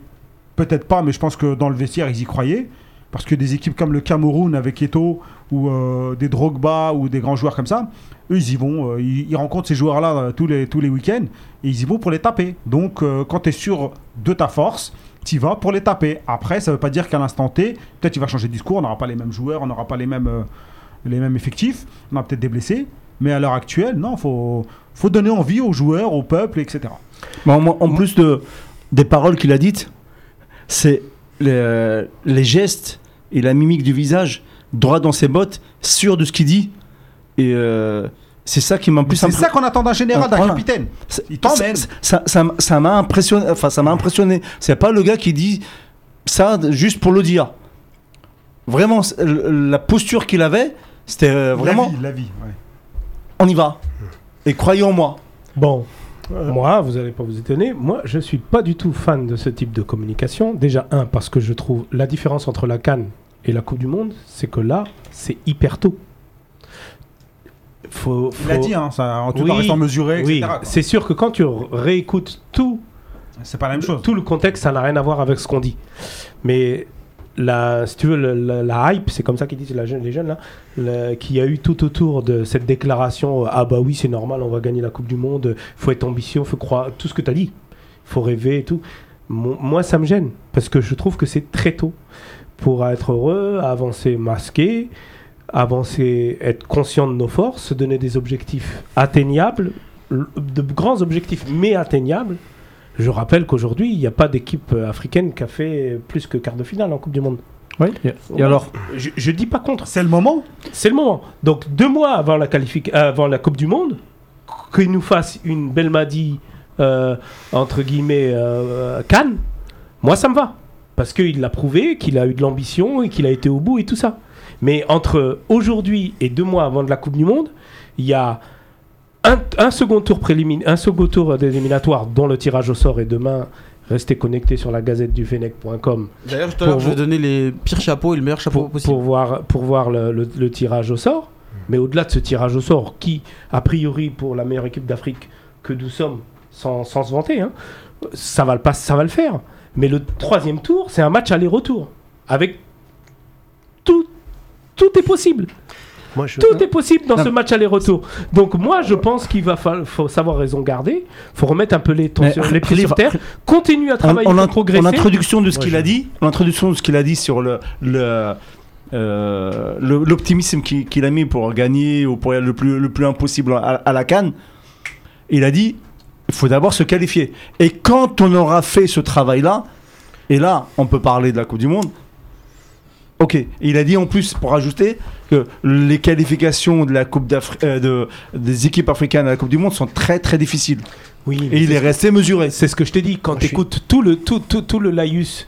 peut-être pas, mais je pense que dans le vestiaire, ils y croyaient. Parce que des équipes comme le Cameroun avec Eto ou euh, des Drogba ou des grands joueurs comme ça, eux ils y vont, euh, ils, ils rencontrent ces joueurs-là euh, tous les, tous les week-ends et ils y vont pour les taper. Donc euh, quand tu es sûr de ta force, tu vas pour les taper. Après, ça veut pas dire qu'à l'instant T, peut-être il va changer de discours, on n'aura pas les mêmes joueurs, on n'aura pas les mêmes, euh, les mêmes effectifs, on aura peut-être des blessés. Mais à l'heure actuelle, non, faut, faut donner envie aux joueurs, au peuple, etc. Mais en, en plus de, des paroles qu'il a dites, c'est les, les gestes et la mimique du visage, droit dans ses bottes, sûr de ce qu'il dit. Et euh, c'est ça qui m'a plus C'est ça qu'on attend d'un général, d'un Voilà. capitaine. Il t'emmène. ça- Ça ça- ça m'a impressionné. Enfin, ça m'a impressionné. C'est pas le gars qui dit ça juste pour le dire. Vraiment, la posture qu'il avait, c'était euh, vraiment. La vie, la vie. ouais. On y va. Et croyez en moi. Bon, moi, vous n'allez pas vous étonner, moi, je suis pas du tout fan de ce type de communication. Déjà, un, parce que je trouve la différence entre la Cannes et la Coupe du Monde, c'est que là, c'est hyper tôt. Faut, Il a faut- dit, hein, ça, en tout Oui, en restant mesuré, Oui, etc. c'est sûr que quand tu réécoutes tout, C'est pas la même chose. tout le contexte, ça n'a rien à voir avec ce qu'on dit. Mais la, si tu veux, la, hype, c'est comme ça qu'ils disent les jeunes là, le- qu'il y a eu tout autour de cette déclaration euh, ah bah oui c'est normal, on va gagner la Coupe du Monde, faut être ambitieux, faut croire tout ce que tu as dit, faut rêver et tout. Moi ça me gêne parce que je trouve que c'est très tôt pour être heureux, avancer masqué, avancer, être conscient de nos forces, se donner des objectifs atteignables, de grands objectifs mais atteignables. Je rappelle qu'aujourd'hui, il n'y a pas d'équipe africaine qui a fait plus que quart de finale en Coupe du Monde. Oui. Et alors Je, je dis pas contre, C'est le moment. c'est le moment. Donc deux mois avant la, avant la Coupe du Monde, qu'il nous fasse une Belmadi euh, entre guillemets, euh, Cannes, moi ça me va. Parce qu'il l'a prouvé, qu'il a eu de l'ambition et qu'il a été au bout et tout ça. Mais entre aujourd'hui et deux mois avant de la Coupe du Monde, il y a un, un second tour préliminaire, un second tour d'éliminatoire dont le tirage au sort est demain. Restez connectés sur la gazette du Fennec.com D'ailleurs, tout à l'heure, Pour je vais vous- donner les pires chapeaux et le meilleur chapeau pour, possible. pour voir, pour voir le, le- le tirage au sort. Mais au-delà de ce tirage au sort, qui, a priori, pour la meilleure équipe d'Afrique que nous sommes, sans, sans se vanter, hein, ça, va le pas, ça va le faire. Mais le troisième tour, c'est un match aller-retour. Avec tout, tout est possible. Moi, je... Tout est possible dans Non. ce match aller-retour. Donc moi, je pense qu'il va falloir faut savoir raison garder. faut remettre un peu les, Mais, tensions- les pieds sur terre. Continuer à travailler en progresser. en introduction de ce qu'il je- a dit, en introduction de ce qu'il a dit sur le le, euh, l'optimisme qu'il a mis pour gagner ou pour aller le plus le plus impossible à, à la Cannes, il a dit il faut d'abord se qualifier. Et quand on aura fait ce travail-là, et là on peut parler de la Coupe du Monde. Ok, Et il a dit en plus, pour ajouter, que les qualifications de la Coupe d'Afrique, de, des équipes africaines à la Coupe du Monde sont très très difficiles. Oui, Et il est resté mesuré. C'est ce que je t'ai dit. Quand tu suis- écoutes tout le, tout, tout, tout le laïus,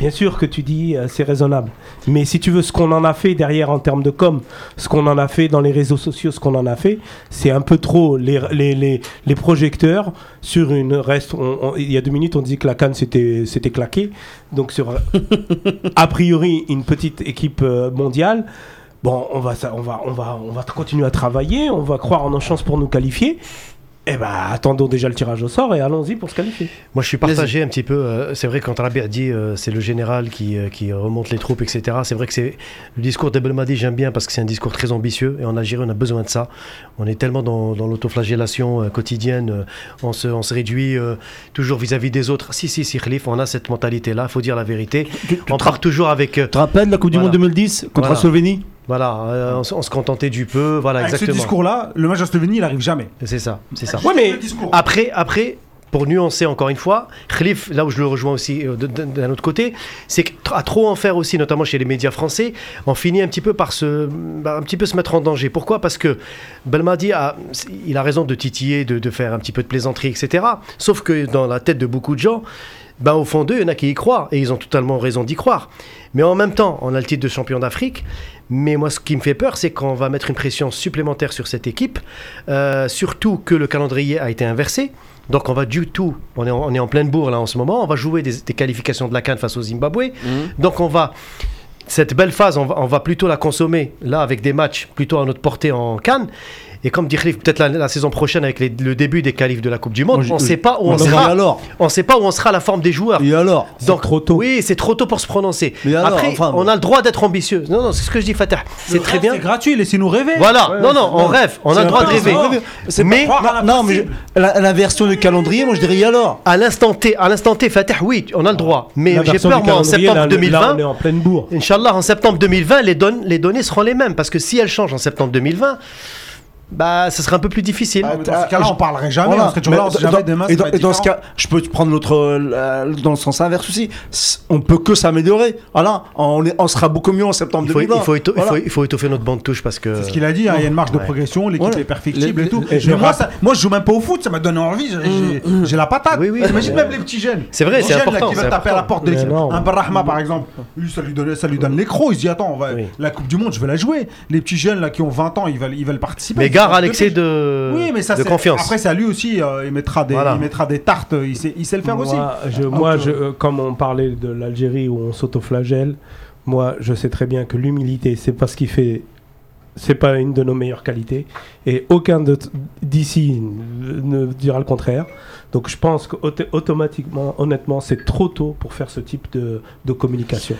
bien sûr que tu dis euh, c'est raisonnable. Mais si tu veux, ce qu'on en a fait derrière en termes de com, ce qu'on en a fait dans les réseaux sociaux, ce qu'on en a fait, c'est un peu trop les, les, les, les projecteurs sur une reste. on- on- il y a deux minutes, on disait que la Cannes c'était claqué. Donc sur <laughs> a priori une petite équipe euh, mondiale. Bon, on va, ça- on, va, on, va, on va continuer à travailler, on va croire en nos chances pour nous qualifier. Eh ben, attendons déjà le tirage au sort et allons-y pour se qualifier. Moi, je suis partagé un petit peu. euh, c'est vrai, quand Rabi a dit euh, c'est le général qui, euh, qui remonte les troupes, etc. C'est vrai que c'est le discours d'Ebelmadi, j'aime bien parce que c'est un discours très ambitieux et en Algérie, on a besoin de ça. On est tellement dans, dans l'autoflagellation quotidienne, on, se, on se réduit toujours vis-à-vis des autres. Si, si, si, Khalif, on a cette mentalité-là, il faut dire la vérité. On part toujours avec. Tu te rappelles la Coupe du Voilà. Monde 2010 contre Voilà. la Slovénie? Voilà, euh, on, se- on se contentait du peu. Voilà, Avec ce exactement. discours-là, le match de Slovénie, il arrive jamais. C'est ça, c'est ça. Ouais, mais. Après, après, pour nuancer encore une fois, Khalif, là où je le rejoins aussi euh, d'un autre côté, c'est qu'à trop en faire aussi, notamment chez les médias français, on finit un petit peu par se, bah, un petit peu se mettre en danger. Pourquoi? Parce que Belmadi a, il a raison de titiller, de, de faire un petit peu de plaisanterie, etc. Sauf que dans la tête de beaucoup de gens, ben, au fond d'eux, il y en a qui y croient, et ils ont totalement raison d'y croire. Mais en même temps, on a le titre de champion d'Afrique, mais moi, ce qui me fait peur, c'est qu'on va mettre une pression supplémentaire sur cette équipe, euh, surtout que le calendrier a été inversé. Donc on va du tout, on est en, on est en pleine bourre là en ce moment, on va jouer des, des qualifications de la Cannes face au Zimbabwe. Donc on va, cette belle phase, on va, on va plutôt la consommer là avec des matchs plutôt à notre portée en Cannes. Et comme dit Khalif, peut-être la, la saison prochaine avec les- le début des qualifs de la Coupe du Monde, on ne sait pas où on Mais sera. alors On sait pas où on sera la forme des joueurs. Et alors Donc trop tôt. Oui, c'est trop tôt pour se prononcer. Mais alors, Après, enfin, on a le droit d'être ambitieux. Non, non, c'est ce que je dis, Fatah. C'est très bien. C'est gratuit, laissez-nous rêver. Voilà. Ouais, non, non, on rêve. On a le droit de rêver. Mais Non, mais la, version de calendrier, moi je dirais et alors à l'instant T, à l'instant T, Fatah, oui, on a le droit. Mais La j'ai peur, moi, en septembre là, 2020. Là, on est en pleine bourre. Inch'Allah, en septembre 2020, les, donnes- les données seront les mêmes. Parce que si elles changent en septembre 2020, bah, ce sera un peu plus difficile. Ah, Dans ce cas-là, on parlerait jamais. Voilà. On serait toujours là, on dans- jamais demain. et, ça dans, va et dans ce cas, je peux te prendre l'autre euh, dans le sens inverse aussi. On peut que s'améliorer. Voilà, on, est- on sera beaucoup mieux en septembre Il faut, 2020. il, faut éto- il faut- il faut étoffer notre bande touche parce que. C'est ce qu'il a dit, hein, il y a une marge de progression, l'équipe est perfectible Les- et tout. et je Mais moi, ça- moi, je joue même pas au foot, ça m'a donné envie. j'ai- J'ai j'ai la patate. Oui, oui, Imagine même les petits jeunes. C'est vrai, c'est important, qui veulent taper à la porte de l'équipe. Un Barrahma, par exemple, lui, ça lui donne, ça lui donne l'écro. Il se dit Attends, va, la Coupe du Monde, je veux la jouer. Les petits jeunes là qui ont 20 ans, ils veulent, ils veulent participer. Gare à l'excès de, Oui, mais ça, de confiance. Après, c'est à lui aussi. euh, il, mettra des, Voilà. il mettra des tartes. Il sait, il sait le faire aussi. Moi, je, moi je, euh, comme on parlait de l'Algérie où on s'autoflagelle, moi, je sais très bien que l'humilité, c'est pas ce qui fait. C'est pas une de nos meilleures qualités. Et aucun d'ici ne dira le contraire. Donc je pense qu'automatiquement, honnêtement, c'est trop tôt pour faire ce type de, de communication.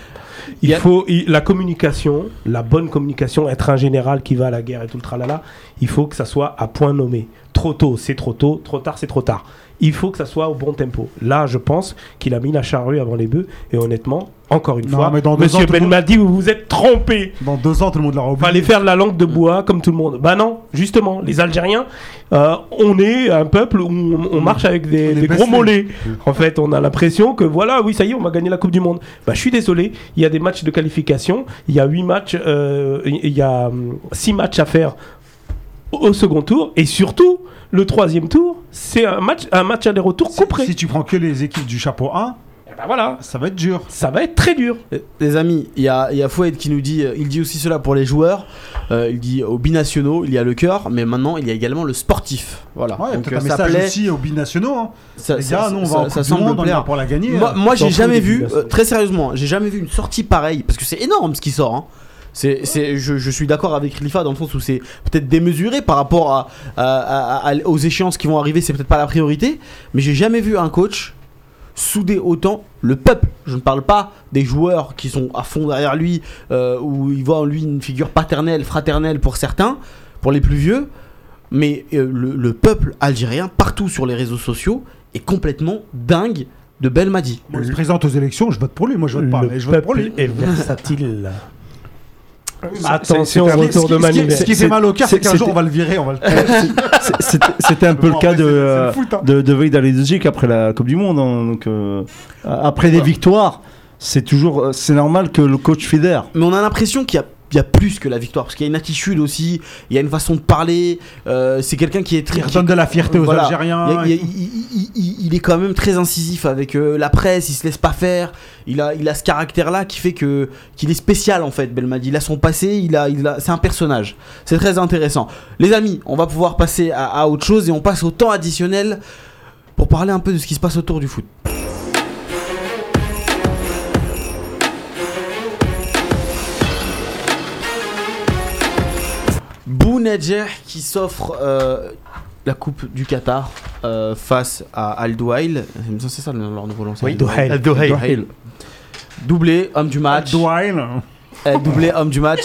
Il faut il- la communication, la bonne communication, être un général qui va à la guerre et tout le tralala, il faut que ça soit à point nommé. Trop tôt, c'est trop tôt. Trop tard, c'est trop tard. Il faut que ça soit au bon tempo. Là, je pense qu'il a mis la charrue avant les bœufs. Et honnêtement, encore une Non, fois, mais dans deux Monsieur ans, Ben m'a dit vous vous êtes trompé. Dans deux ans, tout le monde l'aura oublié. Fallait faire de la langue de bois comme tout le monde. Bah non, justement, les Algériens, euh, on est un peuple où on, on marche avec des, gros mollets. En fait, on a l'impression que voilà, oui, ça y est, on va gagner la Coupe du Monde. Bah, je suis désolé, il y a des matchs de qualification, il y a huit matchs, euh, il y a hum, six matchs à faire au second tour. Et surtout, le troisième tour, c'est un match, un match aller-retour Si, tu prends que les équipes du chapeau 1, Eh ben voilà, ça va être dur. ça va être très dur. Euh, Les amis, il y a, il y a Fouad qui nous dit, euh, il dit aussi cela pour les joueurs, euh, il dit aux binationaux, il y a le cœur, mais maintenant il y a également le sportif. Voilà. Ouais, Donc, euh, un ça message plaît, aussi aux binationaux. Hein. ça, les ça- gars, nous, on va ça- en semble Monde, on pour la gagner. Moi, hein. moi, j'ai jamais vu, euh, très sérieusement, j'ai jamais vu une sortie pareille, parce que c'est énorme ce qui sort. hein. C'est, c'est, je, je suis d'accord avec Khalifa dans le sens où c'est peut-être démesuré par rapport à, à- à- à- aux échéances qui vont arriver, c'est peut-être pas la priorité, mais j'ai jamais vu un coach souder autant le peuple. Je ne parle pas des joueurs qui sont à fond derrière lui, euh, où il voit en lui une figure paternelle, fraternelle pour certains, pour les plus vieux, mais euh, le, le peuple algérien, partout sur les réseaux sociaux, est complètement dingue de Belmadi. Bon, il se présente aux élections, je vote pour lui. Moi, je vote pas, le mais je vote pour peuple lui. est versatile. Attention au retour Ce de qui- ce qui- fait mal au cœur, c'est qu'un jour, on va le virer. On va le... <laughs> C'est- C'était un peu le cas après, de, hein. de, de Veil après la Coupe du Monde. hein. donc, euh, après des victoires, c'est toujours euh, c'est normal que le coach fédère. Mais on a l'impression qu'il y a, y a plus que la victoire, parce qu'il y a une attitude aussi, il y a une façon de parler, euh, c'est quelqu'un qui est très... Il redonne de la fierté aux Voilà. Algériens. Il, a- est quand même très incisif avec euh, la presse, il se laisse pas faire. Il a, il a ce caractère-là qui fait que qu'il est spécial en fait, Belmadi. Il a son passé, il a, il a, c'est un personnage. C'est très intéressant. Les amis, on va pouvoir passer à, à autre chose et on passe au temps additionnel pour parler un peu de ce qui se passe autour du foot. Bounedjah qui s'offre euh, la coupe du Qatar euh, face à Al Douail. C'est ça leur nouveau lanceur. Oui, Douail. Al Douail. Doublé, homme du match. Douail. Euh, doublé, homme du match.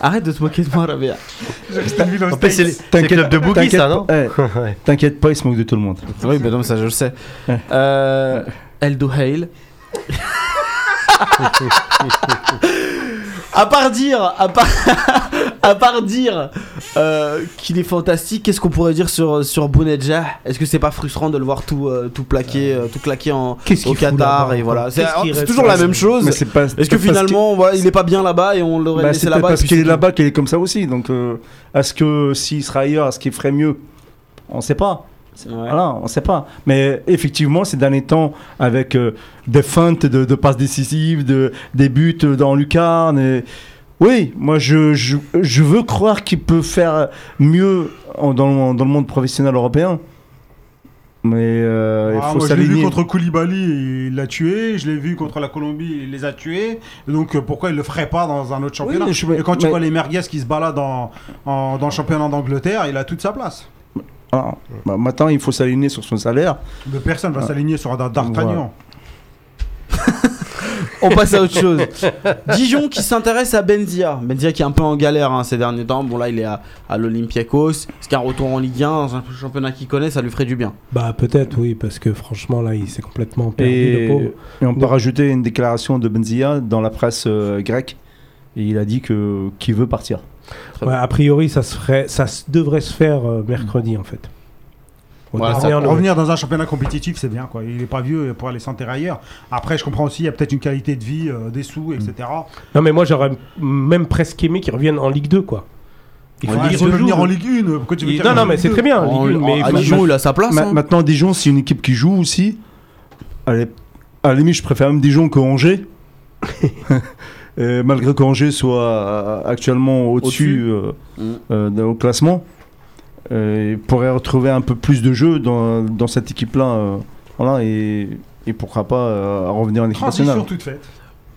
Arrête de te moquer de moi, Rabia. En fait, c'est les- c'est le club de Boogie, t'inquiète ça, non pas- eh, Ouais. T'inquiète pas, il se moque de tout le monde. Oui, mais non, ça je le sais. Euh, El Douhail. <laughs> à part dire, à part, à part dire euh, qu'il est fantastique, qu'est-ce qu'on pourrait dire sur sur Bounedjah Est-ce que c'est pas frustrant de le voir tout euh, tout plaquer, euh, tout claquer en au Qatar et voilà C'est toujours la même chose. Est-ce que finalement, voilà, il est pas bien là-bas et on l'aurait Bah, laissé c'est là-bas parce qu'il est là-bas qu'il est comme ça aussi. Donc, euh, est-ce que s'il sera ailleurs, est-ce qu'il ferait mieux? On sait pas. Ouais. Voilà, on sait pas. Mais effectivement, ces derniers temps, avec euh, des feintes de, de passes décisives, de, des buts dans lucarne. Et... Oui, moi je, je, je veux croire qu'il peut faire mieux en- dans, le, dans le monde professionnel européen. Mais euh, il Ah, faut moi, je l'ai vu s'aligner. contre Koulibaly, il l'a tué. Je l'ai vu contre la Colombie, il les a tués. Donc euh, pourquoi il le ferait pas dans un autre championnat je- Et quand tu mais- vois les merguez qui se baladent en- en- dans le championnat d'Angleterre, il a toute sa place. Ah, bah, maintenant, il faut s'aligner sur son salaire. Mais personne va Ah. s'aligner sur un D'Artagnan. Voilà. <laughs> On passe à autre chose. Dijon qui s'intéresse à Benzia. Benzia qui est un peu en galère hein, ces derniers temps. Bon là il est à, à l'Olympiakos. Est-ce qu'un retour en Ligue 1 dans un championnat qu'il connaît ça lui ferait du bien? Bah peut-être oui, parce que franchement là il s'est complètement perdu le Et, pauvre. et on peut rajouter une déclaration de Benzia dans la presse euh, grecque. Et il a dit que qu'il veut partir. Ouais, a priori ça se ferait, ça se- devrait se faire euh, mercredi en fait. Au Voilà. Revenir dans un championnat compétitif, c'est bien. Quoi. Il est pas vieux pour aller s'enterrer ailleurs. Après, je comprends aussi, il y a peut-être une qualité de vie, euh, des sous, etc. Non mais moi j'aurais même presque aimé qu'ils reviennent en Ligue 2 quoi. Il Ouais, faut venir jouent. en Ligue 1. Pourquoi tu veux Il- dire Non non mais c'est 2? très bien En- Ligue 1, mais à Dijon il a sa place. Ma- hein. Maintenant, Dijon, c'est une équipe qui joue aussi. Allez, à la limite, je préfère même Dijon que Angers. <laughs> Malgré qu'Angers soit euh, actuellement au-dessus euh, Mm. euh, de- au classement, pourrait retrouver un peu plus de jeu dans, dans cette équipe-là. euh, voilà, et, et pourquoi pas euh, revenir en équipe Transition nationale. toute faite.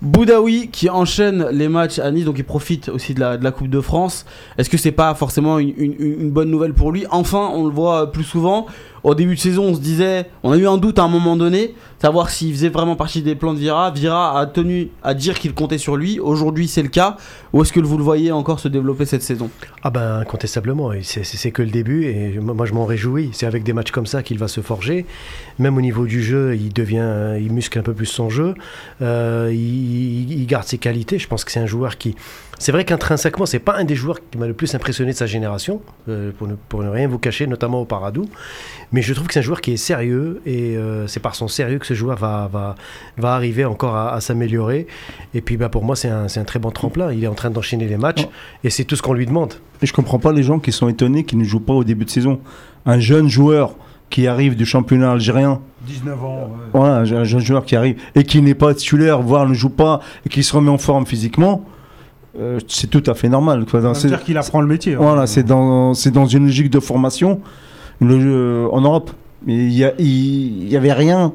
Boudaoui qui enchaîne les matchs à Nice, donc il profite aussi de la, de la Coupe de France. Est-ce que c'est pas forcément une, une- une bonne nouvelle pour lui? Enfin, on le voit plus souvent. Au début de saison, on se disait, on a eu un doute à un moment donné, savoir s'il faisait vraiment partie des plans de Vira. Vira a tenu à dire qu'il comptait sur lui. Aujourd'hui, c'est le cas. Ou est-ce que vous le voyez encore se développer cette saison? Ah ben incontestablement, c'est- que le début et moi je m'en réjouis. C'est avec des matchs comme ça qu'il va se forger. Même au niveau du jeu, il devient, il muscle un peu plus son jeu. Euh, il, il garde ses qualités. Je pense que c'est un joueur qui. C'est vrai qu'intrinsèquement, c'est pas un des joueurs qui m'a le plus impressionné de sa génération, euh, pour, ne, pour ne rien vous cacher, notamment au Paradou. Mais je trouve que c'est un joueur qui est sérieux et euh, c'est par son sérieux que ce joueur va, va, va arriver encore à, à s'améliorer. Et puis bah, pour moi, c'est un, c'est un très bon tremplin. Il est en train d'enchaîner les matchs Oh. et c'est tout ce qu'on lui demande. Et je comprends pas les gens qui sont étonnés qu'ils ne jouent pas au début de saison. Un jeune joueur qui arrive du championnat algérien, 19 ans. ouais. voilà, un jeune joueur qui arrive et qui n'est pas titulaire, voire ne joue pas, et qui se remet en forme physiquement, euh, c'est tout à fait normal. quoi. Ça C'est- dire qu'il apprend le métier. hein. Voilà, c'est dans, c'est dans une logique de formation le jeu- en Europe. Il y, a- il il y avait rien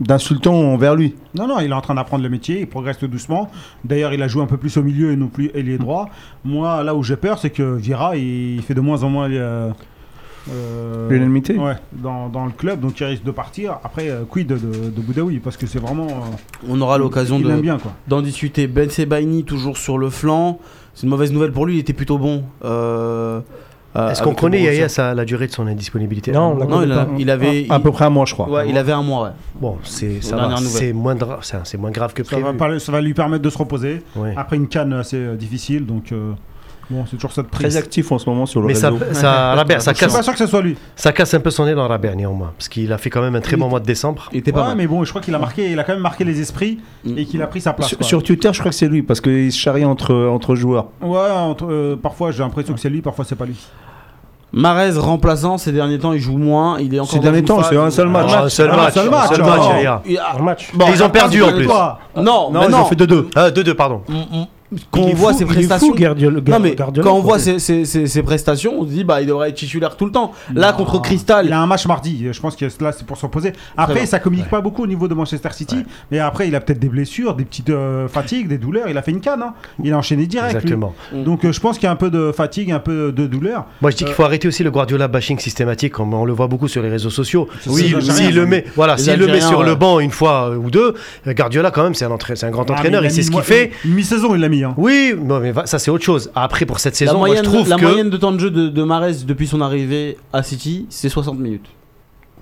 d'insultant envers lui. Non, non, il est en train d'apprendre le métier, il progresse tout doucement. D'ailleurs, il a joué un peu plus au milieu et non plus ailier droit. Moi, là où j'ai peur, c'est que Vira, il fait de moins en moins. euh, euh, L'unanimité. Ouais, dans, dans le club, donc il risque de partir. Après, euh, quid de, de, de Boudaoui Parce que c'est vraiment. euh, On aura l'occasion de- d'en discuter. Ben Sebaini, toujours sur le flanc. C'est une mauvaise nouvelle pour lui, il était plutôt bon. euh, euh, Est-ce qu'on connaît. Yaya sa- la durée de son indisponibilité Non, on l'a Non, il, a- il avait. à il- peu près un mois, je crois. Ouais, il avait un mois, ouais. Bon, c'est c'est moins, dra- c'est moins grave que Ça prévu. va, parler- ça va lui permettre de se reposer. Ouais. Après une canne assez difficile, donc. Euh, Bon, c'est toujours ça de Très actif en ce moment sur le Mais ça, réseau. ça, Rabert, ça Je suis pas casse, sûr que ce soit lui. ça casse un peu son nez dans Rabert néanmoins, parce qu'il a fait quand même un très bon mois de décembre. Il était pas Ouais, mal. mais bon, je crois qu'il a marqué, il a quand même marqué les esprits Mm. et qu'il a pris sa place. Sur, sur Twitter, je crois que c'est lui, parce qu'il se charrie entre, entre joueurs. Ouais, entre- euh, parfois j'ai l'impression que c'est lui, parfois c'est pas lui. Marez remplaçant, ces derniers temps, il joue moins. Il est encore Ces derniers temps, c'est un seul match. Ah, un seul match, un seul un match, oh. ils ont perdu, en plus. Non, Non, ils non. ont fait 2-2. Ah, 2-2, pardon. Quand Il on voit ses prestations. quand on voit ses, prestations, on se dit bah il devrait être titulaire tout le temps. Là Non. contre Crystal, Il a un match mardi, je pense que là c'est pour se reposer. Après, ça communique pas beaucoup au niveau de Manchester City, mais après il a peut-être des blessures, des petites euh, fatigues, des douleurs. Il a fait une canne, hein. il a enchaîné direct. lui. Exactement. Donc euh, je pense qu'il y a un peu de fatigue, un peu de douleur. Moi, je dis qu'il faut arrêter aussi le Guardiola bashing systématique, comme on le voit beaucoup sur les réseaux sociaux. Oui, S'il le met, voilà, s'il le met sur ouais. le banc une fois euh, ou deux, euh, Guardiola quand même, c'est un, entra- c'est un grand Ah, entraîneur, il sait ce qu'il fait. Une mi-saison, il l'a mis. Oui, non, mais va- ça c'est autre chose. Après, pour cette la, saison, moi, moyenne, je trouve la que moyenne de temps de jeu de, de Marez depuis son arrivée à City, c'est 60 minutes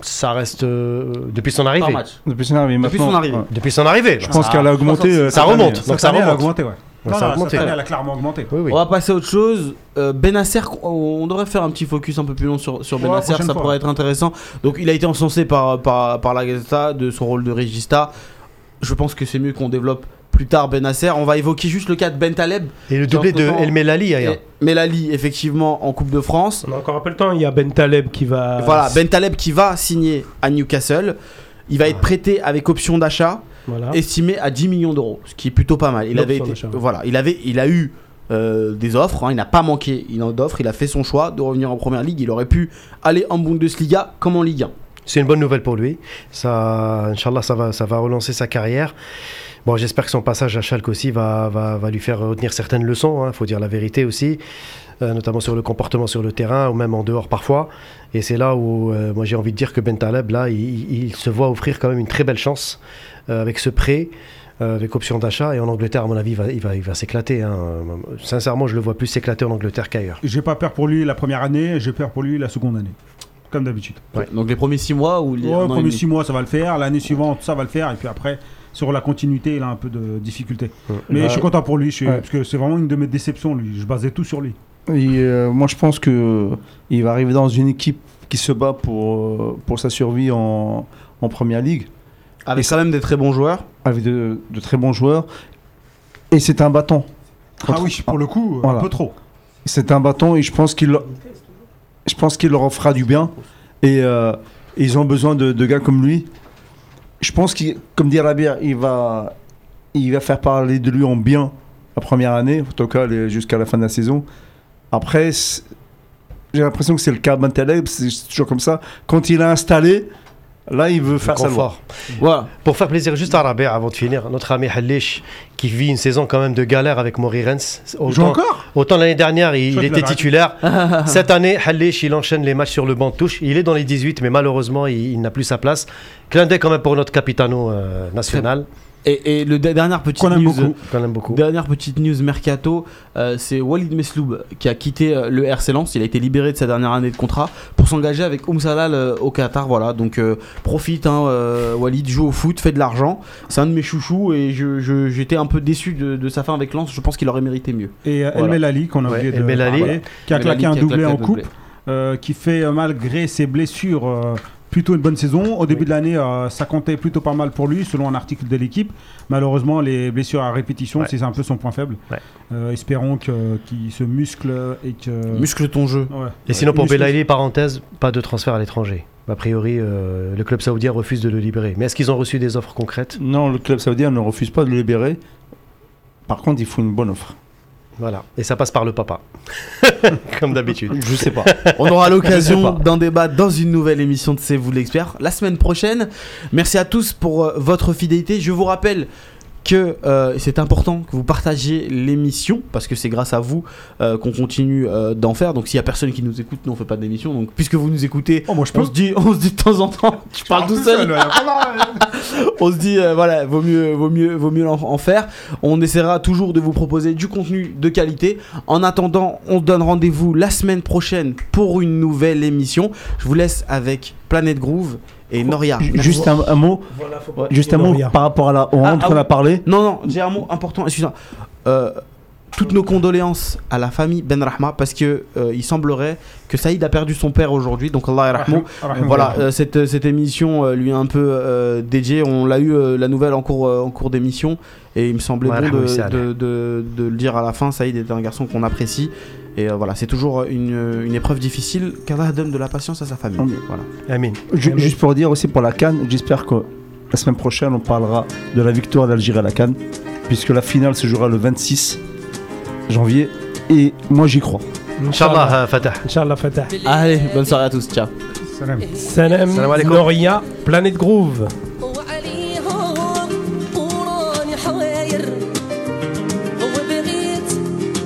ça reste euh, depuis son arrivée. match. Depuis son arrivée. Depuis maintenant, son arrivée. ouais. Depuis son arrivée. Je pense Ah, qu'elle a augmenté. euh, ça cette année. remonte. Cette Donc ça année, elle a remonte. augmenté, ouais. Ouais, Non, ça a non, augmenté. cette année, elle a clairement augmenté. Oui, oui. On va passer à autre chose. Euh, Benacer, on devrait faire un petit focus un peu plus long sur, sur Ouais, Benacer, prochaine ça fois. pourrait être intéressant. Donc il a été encensé par, par, par la Gazeta de son rôle de régista. Je pense que c'est mieux qu'on développe plus tard Benacer. On va évoquer juste le cas de Ben Taleb. Et le doublé de El Melali. Et Melali, effectivement, en Coupe de France. On a encore un peu le temps. Il y a Ben Taleb qui va. Voilà, Ben Taleb qui va signer à Newcastle. Il va être prêté avec option d'achat, Voilà. estimé à 10 millions d'euros, ce qui est plutôt pas mal. Il avait été, voilà, il avait, il a eu euh, des offres. hein, il n'a pas manqué il en d'offres. Il a fait son choix de revenir en première ligue. Il aurait pu aller en Bundesliga comme en Ligue 1. C'est une bonne nouvelle pour lui. Ça, Inch'Allah, ça va, ça va relancer sa carrière. Bon, j'espère que son passage à Schalke aussi va, va, va lui faire retenir certaines leçons. Il faut dire la vérité aussi, euh, notamment sur le comportement sur le terrain ou même en dehors parfois. Et c'est là où euh, moi j'ai envie de dire que Ben Taleb, là, il, se voit offrir quand même une très belle chance euh, avec ce prêt. euh, avec option d'achat et en Angleterre à mon avis il va, il va, il va s'éclater hein. sincèrement je le vois plus s'éclater en Angleterre qu'ailleurs J'ai pas peur pour lui la première année, j'ai peur pour lui la seconde année. Comme d'habitude. Ouais. Donc les premiers 6 mois ou les Ouais, les premiers six mois, ça va le faire. L'année suivante, ça va le faire. Et puis après, sur la continuité, il a un peu de difficulté. Mais Ouais. je suis content pour lui, je suis- Ouais. parce que c'est vraiment une de mes déceptions, lui. Je basais tout sur lui. Et, euh, moi, je pense que euh, il va arriver dans une équipe qui se bat pour, euh, pour sa survie en, en première ligue, Avec quand même des très bons joueurs. avec de, de très bons joueurs. Et c'est un bâton. Ah oui, pour le coup, Voilà. un peu trop. C'est un bâton et je pense qu'il je pense qu'il leur fera du bien. Et euh, ils ont besoin de, de gars comme lui. Je pense qu'il, comme dit Rabir, il va, il va faire parler de lui en bien la première année, en tout cas jusqu'à la fin de la saison. Après, j'ai l'impression que c'est le cas Taleb, c'est toujours comme ça. Quand il a installé, là, il veut faire sa loi. Voilà. Pour faire plaisir juste à Rabé avant de finir, notre ami Halish qui vit une saison quand même de galère avec Maury Rennes. Il joue Autant, encore? Autant l'année dernière il, était titulaire. <laughs> Cette année, Halish il enchaîne les matchs sur le banc de touche. Il est dans les 18 mais malheureusement il, il n'a plus sa place. Clin d'œil quand même pour notre capitano euh, national. Et, et le de- dernière petite Qu'on aime news, beaucoup. Beaucoup. Dernière petite news mercato, euh, c'est Walid Mesloub qui a quitté euh, le RC Lens. Il a été libéré de sa dernière année de contrat pour s'engager avec Oum Salal euh, au Qatar. Voilà, donc euh, profite, hein, euh, Walid joue au foot, fait de l'argent. C'est un de mes chouchous et je- je- j'étais un peu déçu de, de sa fin avec Lens. Je pense qu'il aurait mérité mieux. Et euh, El. Melali, qu'on a Ouais, oublié El de Melali. parler, qui a claqué un doublé en coupe, euh, qui fait malgré ses blessures euh, plutôt une bonne saison. Au début de l'année, euh, ça comptait plutôt pas mal pour lui, selon un article de l'équipe. Malheureusement, les blessures à répétition, Ouais. c'est un peu son point faible. Ouais. Euh, espérons que- qu'il se muscle et que. Muscle ton jeu. Ouais. Et sinon, pour Muscle- Belaïli, parenthèse, pas de transfert à l'étranger. A priori, euh, le club saoudien refuse de le libérer. Mais est-ce qu'ils ont reçu des offres concrètes? Non, le club saoudien ne refuse pas de le libérer. Par contre, il faut une bonne offre. Voilà. Et ça passe par le papa. <laughs> Comme d'habitude. Je sais pas. <laughs> On aura l'occasion d'en débattre dans une nouvelle émission de C'est vous l'expert la semaine prochaine. Merci à tous pour euh, votre fidélité. Je vous rappelle que euh, c'est important que vous partagiez l'émission parce que c'est grâce à vous euh, qu'on continue euh, d'en faire. Donc s'il y a personne qui nous écoute, nous on fait pas d'émission. Donc puisque vous nous écoutez, Oh, moi je on se dit, on se dit de temps en temps, <laughs> tu parles tout seul. ouais, <laughs> on se dit voilà vaut mieux vaut mieux vaut mieux en, en faire on essaiera toujours de vous proposer du contenu de qualité en attendant on se donne rendez-vous la semaine prochaine pour une nouvelle émission je vous laisse avec Planète Groove et Noria Juste un, un mot. Voilà, Ouais. Juste un mot Noria. par rapport à la Ah, honte ah qu'on oui. a parlé. non non j'ai un mot important excusez-moi Euh, toutes nos condoléances à la famille Ben Rahma parce que euh, il semblerait que Saïd a perdu son père aujourd'hui donc Allah yarhamou. Rahim- Voilà, euh, cette, cette émission euh, lui est un peu euh, dédiée. On l'a eu euh, la nouvelle en cours, euh, en cours d'émission et il me semblait Ouais, bon de, de- de le dire à la fin. Saïd est un garçon qu'on apprécie et euh, voilà, c'est toujours une, une épreuve difficile. Qu'Allah donne de la patience à sa famille. Amen. Voilà. Juste pour dire aussi pour la Cannes, j'espère que la semaine prochaine on parlera de la victoire d'Algérie à la Cannes, puisque la finale se jouera le 26 janvier. Et moi j'y crois. Inch'Allah, euh, Fatah. Inch'Allah, Fatah. Allez, bonne soirée à tous. Ciao. Salam. Salam, Salam alaikum. Noria, Planète Groove.